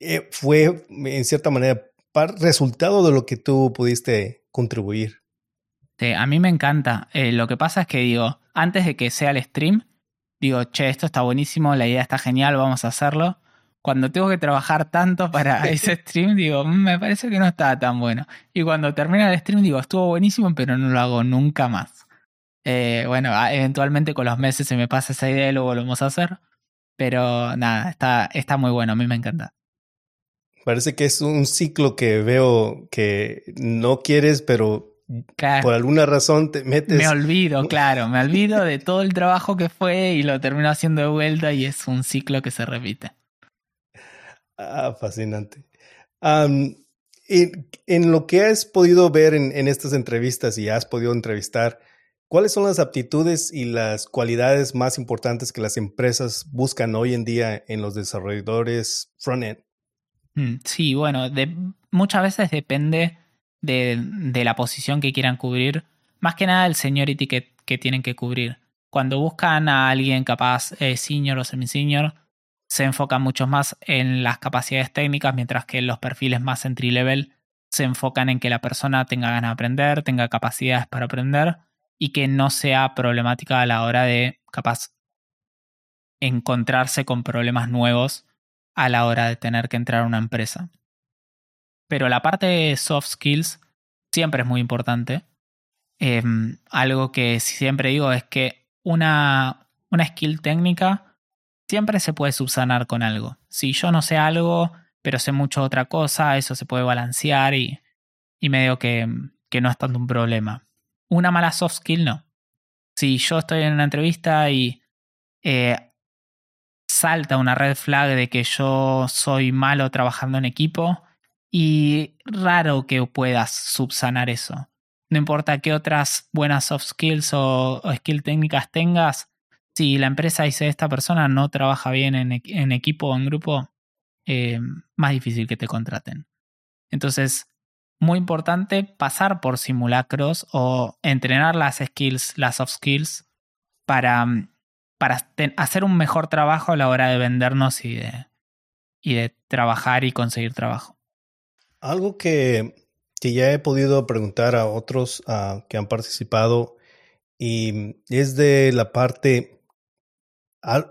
eh, fue, en cierta manera, resultado de lo que tú pudiste contribuir. Sí, a mí me encanta. Eh, lo que pasa es que digo, antes de que sea el stream, digo, che, esto está buenísimo, la idea está genial, vamos a hacerlo cuando tengo que trabajar tanto para ese stream, digo, mm, me parece que no estaba tan bueno. Y cuando termina el stream, digo, estuvo buenísimo, pero no lo hago nunca más. Eh, bueno, eventualmente con los meses se me pasa esa idea y lo volvemos a hacer. Pero nada, está, está muy bueno, a mí me encanta. Parece que es un ciclo que veo que no quieres, pero por alguna razón te metes. Me olvido, claro, me olvido de todo el trabajo que fue y lo termino haciendo de vuelta y es un ciclo que se repite. Ah, fascinante. en, lo que has podido ver en, estas entrevistas y has podido entrevistar, ¿cuáles son las aptitudes y las cualidades más importantes que las empresas buscan hoy en día en los desarrolladores front-end? Mm, sí, bueno, muchas veces depende de, la posición que quieran cubrir, más que nada el seniority que, que tienen que cubrir. Cuando buscan a alguien capaz eh, senior o semi-senior, se enfocan mucho más en las capacidades técnicas, mientras que los perfiles más entry level se enfocan en que la persona tenga ganas de aprender, tenga capacidades para aprender y que no sea problemática a la hora de capaz encontrarse con problemas nuevos a la hora de tener que entrar a una empresa. Pero la parte de soft skills siempre es muy importante. Em, algo que siempre digo es que una, una skill técnica siempre se puede subsanar con algo. Si yo no sé algo, pero sé mucho otra cosa, eso se puede balancear y, y medio que, que no es tanto un problema. Una mala soft skill no. Si yo estoy en una entrevista y eh, salta una red flag de que yo soy malo trabajando en equipo, y raro que puedas subsanar eso. No importa qué otras buenas soft skills o, o skill técnicas tengas, si la empresa dice esta persona no trabaja bien en, equipo o en grupo, eh, más difícil que te contraten. Entonces, muy importante pasar por simulacros o entrenar las skills, las soft skills, para, para hacer un mejor trabajo a la hora de vendernos y de, y de trabajar y conseguir trabajo. Algo que, que ya he podido preguntar a otros ah, que han participado y es de la parte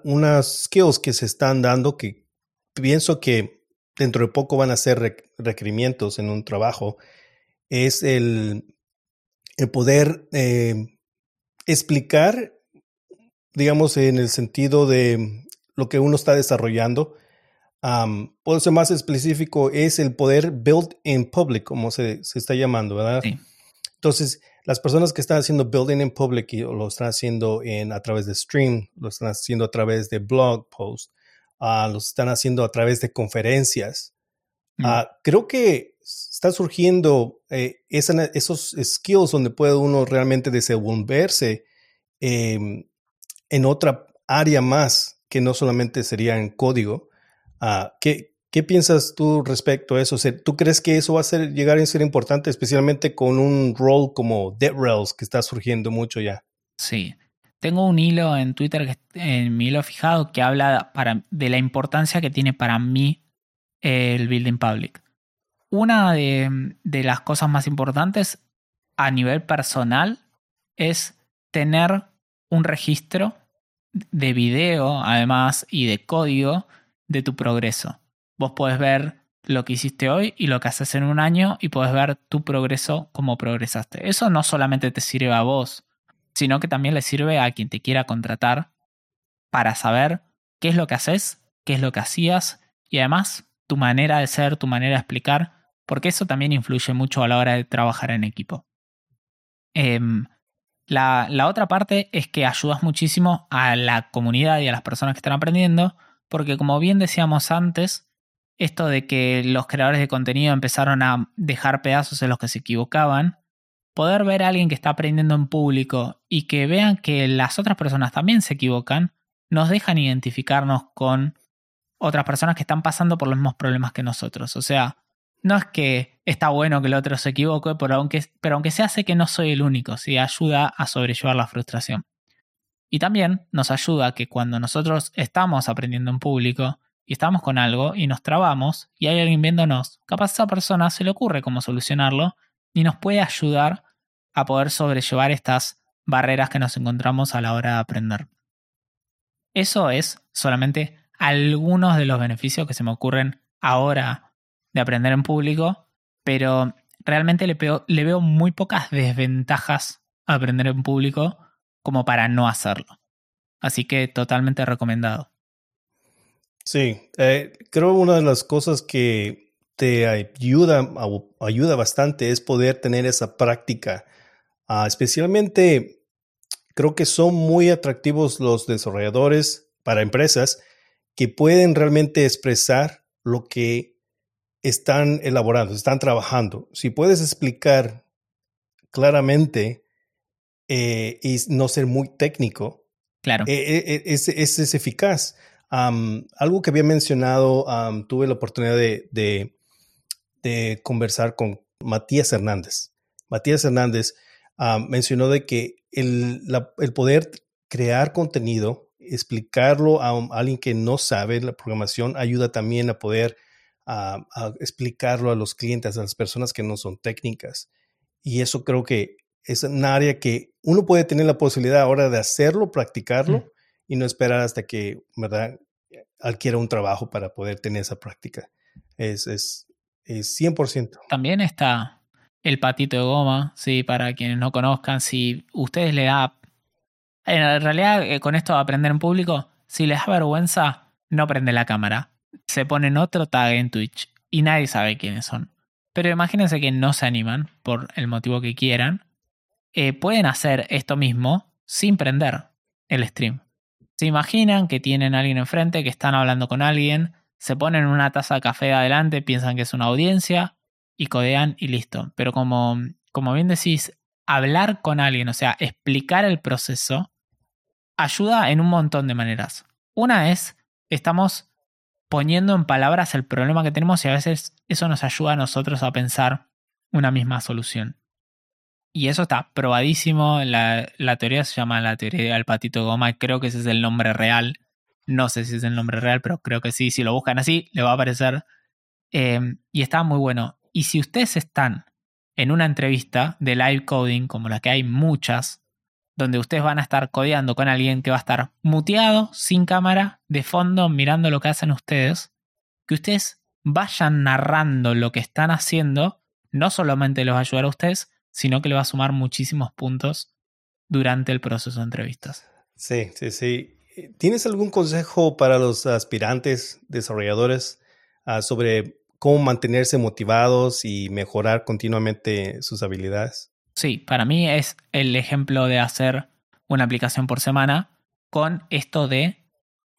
unas skills que se están dando que pienso que dentro de poco van a ser requerimientos en un trabajo, es el, el poder eh, explicar, digamos, en el sentido de lo que uno está desarrollando. puedo ser más específico, es el poder build in public, como se, se está llamando, ¿verdad? Entonces, las personas que están haciendo building in public y lo están haciendo en, a través de stream, lo están haciendo a través de blog posts, uh, lo están haciendo a través de conferencias. Mm. Ah, creo que está surgiendo eh, esos skills donde puede uno realmente desenvolverse em, en otra área más que no solamente sería en código. Uh, ¿qué, ¿Qué piensas tú respecto a eso? ¿Tú crees que eso va a ser, llegar a ser importante, especialmente con un rol como DevRels que está surgiendo mucho ya? Sí. Tengo un hilo en Twitter, en mi hilo fijado, que habla para, de la importancia que tiene para mí el Building Public. Una de, de las cosas más importantes a nivel personal es tener un registro de video, además, y de código de tu progreso vos podés ver lo que hiciste hoy y lo que haces en un año y podés ver tu progreso, cómo progresaste. Eso no solamente te sirve a vos, sino que también le sirve a quien te quiera contratar para saber qué es lo que haces, qué es lo que hacías y además tu manera de ser, tu manera de explicar, porque eso también influye mucho a la hora de trabajar en equipo. Em, la, la otra parte es que ayudas muchísimo a la comunidad y a las personas que están aprendiendo, porque como bien decíamos antes, esto de que los creadores de contenido empezaron a dejar pedazos en los que se equivocaban, poder ver a alguien que está aprendiendo en público y que vean que las otras personas también se equivocan, nos dejan identificarnos con otras personas que están pasando por los mismos problemas que nosotros. O sea, no es que está bueno que el otro se equivoque, pero aunque, se hace que no soy el único, sí ayuda a sobrellevar la frustración. Y también nos ayuda que cuando nosotros estamos aprendiendo en público y estamos con algo y nos trabamos y hay alguien viéndonos, capaz a esa persona se le ocurre cómo solucionarlo y nos puede ayudar a poder sobrellevar estas barreras que nos encontramos a la hora de aprender. Eso es solamente algunos de los beneficios que se me ocurren ahora de aprender en público, pero realmente le, veo, muy pocas desventajas a aprender en público como para no hacerlo. Así que totalmente recomendado. Sí, eh, creo una de las cosas que te ayuda, ayuda bastante es poder tener esa práctica Ah, especialmente, creo que son muy atractivos los desarrolladores para empresas que pueden realmente expresar lo que están elaborando, están trabajando. Si puedes explicar claramente eh, y no ser muy técnico, claro. Eh, eh, es, es, eficaz. algo que había mencionado, tuve la oportunidad de, de, conversar con Matías Hernández. Matías Hernández Ah, mencionó de que el, poder crear contenido, explicarlo a, alguien que no sabe la programación, ayuda también a poder ah, explicarlo a los clientes, a las personas que no son técnicas. Y eso creo que es un área que uno puede tener la posibilidad ahora de hacerlo, practicarlo y no esperar hasta que, ¿verdad?, adquiera un trabajo para poder tener esa práctica. Es, es, es 100%. También está el patito de goma, ¿sí? Para quienes no conozcan, si ustedes le da... En realidad, eh, con esto de aprender en público, si les da vergüenza, no prende la cámara. Se ponen otro tag en Twitch y nadie sabe quiénes son. Pero imagínense que no se animan, por el motivo que quieran. Eh, pueden hacer esto mismo sin prender el stream. Se imaginan que tienen a alguien enfrente, que están hablando con alguien, se ponen una taza de café adelante, piensan que es una audiencia, y codean y listo. Pero como, como bien decís, hablar con alguien, o sea, explicar el proceso, ayuda en un montón de maneras. Una es, estamos poniendo en palabras el problema que tenemos y a veces eso nos ayuda a nosotros a pensar una misma solución. Y eso está probadísimo. La, la teoría se llama la teoría del patito goma. Creo que ese es el nombre real. No sé si es el nombre real, pero creo que sí. Si lo buscan así, le va a aparecer. Eh, y está muy bueno. Y si ustedes están en una entrevista de live coding, como la que hay muchas, donde ustedes van a estar codeando con alguien que va a estar muteado, sin cámara, de fondo, mirando lo que hacen ustedes, que ustedes vayan narrando lo que están haciendo, no solamente les va a ayudar a ustedes, sino que le va a sumar muchísimos puntos durante el proceso de entrevistas. Sí, sí, sí. ¿Tienes algún consejo para los aspirantes desarrolladores ah, sobre cómo mantenerse motivados y mejorar continuamente sus habilidades? Sí, para mí es el ejemplo de hacer una aplicación por semana con esto de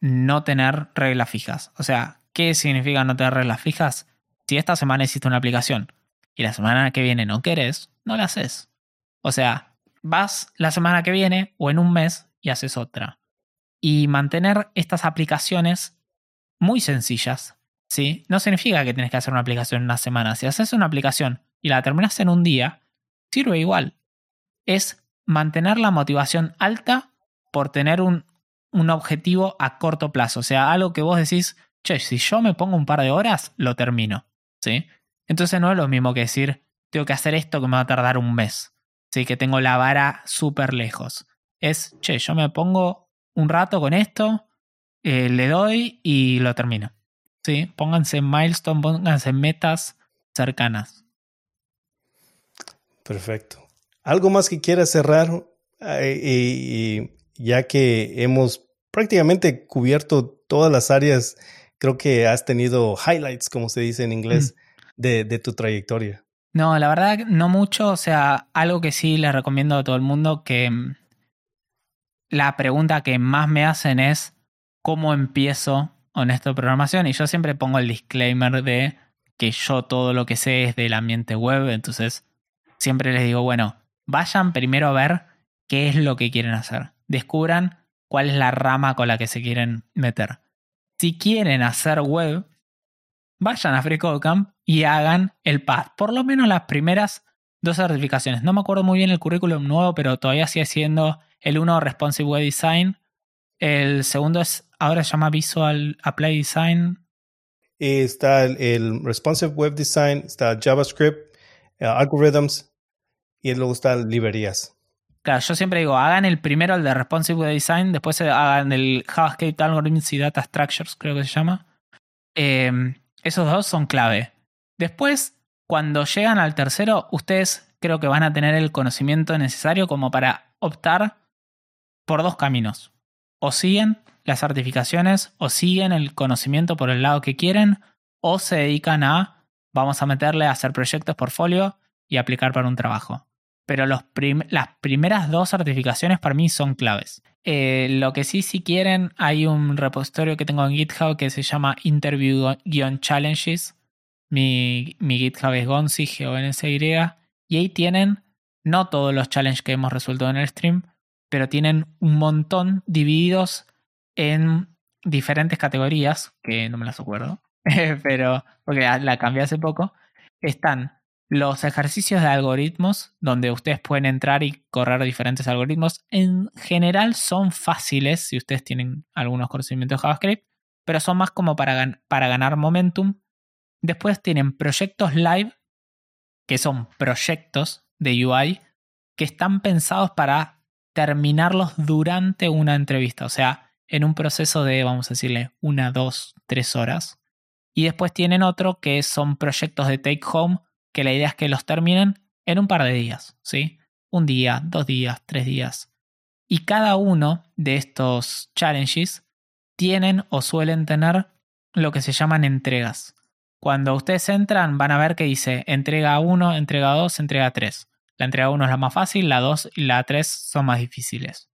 no tener reglas fijas. O sea, ¿qué significa no tener reglas fijas? Si esta semana hiciste una aplicación y la semana que viene no querés, no la haces. O sea, vas la semana que viene o en un mes y haces otra. Y mantener estas aplicaciones muy sencillas, ¿sí? No significa que tienes que hacer una aplicación en una semana. Si haces una aplicación y la terminas en un día, sirve igual. Es mantener la motivación alta por tener un, un objetivo a corto plazo. O sea, algo que vos decís, che, si yo me pongo un par de horas, lo termino. ¿Sí? Entonces no es lo mismo que decir, tengo que hacer esto que me va a tardar un mes. ¿Sí? Que tengo la vara súper lejos. Es, che, yo me pongo un rato con esto, eh, le doy y lo termino. Sí, pónganse milestone, pónganse metas cercanas. Perfecto. ¿Algo más que quieras cerrar? y, ya que hemos prácticamente cubierto todas las áreas, creo que has tenido highlights, como se dice en inglés, mm. de, de tu trayectoria. No, la verdad no mucho. O sea, algo que sí les recomiendo a todo el mundo que mm, la pregunta que más me hacen es ¿cómo empiezo honesto programación y yo siempre pongo el disclaimer de que yo todo lo que sé es del ambiente web, entonces siempre les digo, bueno, vayan primero a ver qué es lo que quieren hacer. Descubran cuál es la rama con la que se quieren meter. Si quieren hacer web, vayan a FreeCodeCamp y hagan el path. Por lo menos las primeras dos certificaciones. No me acuerdo muy bien el currículum nuevo, pero todavía sigue siendo el uno Responsive Web Design. El segundo es, ahora se llama Visual Apply Design. Está el, Responsive Web Design, está JavaScript, eh, Algorithms y luego están librerías. Claro, yo siempre digo, hagan el primero, el de Responsive Web Design, después hagan el JavaScript Algorithms y Data Structures, creo que se llama. Em, esos dos son clave. Después, cuando llegan al tercero, ustedes creo que van a tener el conocimiento necesario como para optar por dos caminos. O siguen las certificaciones, o siguen el conocimiento por el lado que quieren, o se dedican a, vamos a meterle a hacer proyectos portfolio y aplicar para un trabajo. Pero las primeras dos certificaciones para mí son claves. Eh, lo que sí, si quieren, hay un repositorio que tengo en GitHub que se llama Interview-Challenges mi, GitHub es Gonzi, G-O-N-S-Y. Y ahí tienen, no todos los challenges que hemos resuelto en el stream, pero tienen un montón divididos en diferentes categorías, que no me las acuerdo, pero porque la cambié hace poco. Están los ejercicios de algoritmos, donde ustedes pueden entrar y correr diferentes algoritmos. En general son fáciles si ustedes tienen algunos conocimientos de JavaScript, pero son más como para, para ganar momentum Después tienen proyectos live, que son proyectos de UI que están pensados para terminarlos durante una entrevista, o sea, en un proceso de, vamos a decirle, una, dos, tres horas. Y después tienen otro que son proyectos de take home, que la idea es que los terminen en un par de días, ¿sí? Un día, dos días, tres días. Y cada uno de estos challenges tienen o suelen tener lo que se llaman entregas. Cuando ustedes entran, van a ver que dice entrega 1, entrega 2, entrega 3. La entrega 1 es la más fácil, la 2 y la 3 son más difíciles.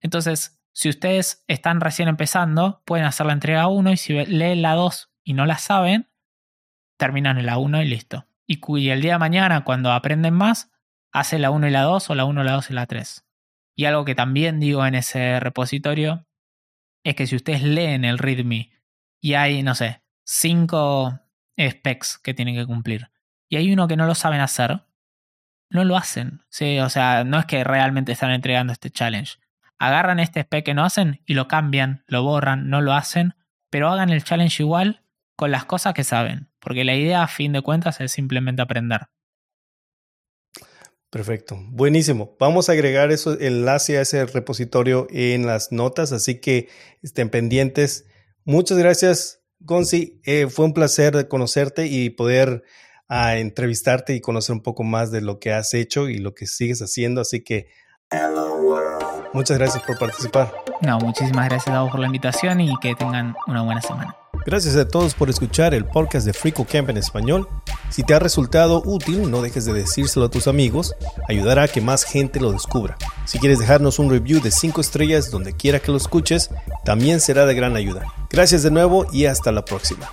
Entonces, si ustedes están recién empezando, pueden hacer la entrega 1 y si leen la 2 y no la saben, terminan en la 1 y listo. Y, el día de mañana, cuando aprenden más, hace la 1 y la 2 o la 1, la 2 y la 3. Y algo que también digo en ese repositorio es que si ustedes leen el README y hay, no sé, 5 specs que tienen que cumplir. Y hay uno que no lo saben hacer, no lo hacen. ¿sí? O sea, no es que realmente están entregando este challenge. Agarran este spec que no hacen y lo cambian, lo borran, no lo hacen, pero hagan el challenge igual con las cosas que saben. Porque la idea, a fin de cuentas, es simplemente aprender. Perfecto, buenísimo. Vamos a agregar eso, enlace a ese repositorio en las notas, así que estén pendientes. Muchas gracias, Gonzi, eh, fue un placer conocerte y poder ah, entrevistarte y conocer un poco más de lo que has hecho y lo que sigues haciendo. Así que muchas gracias por participar. No, muchísimas gracias a vos por la invitación y que tengan una buena semana. Gracias a todos por escuchar el podcast de Frico Camp en español. Si te ha resultado útil, no dejes de decírselo a tus amigos, ayudará a que más gente lo descubra. Si quieres dejarnos un review de 5 estrellas donde quiera que lo escuches, también será de gran ayuda. Gracias de nuevo y hasta la próxima.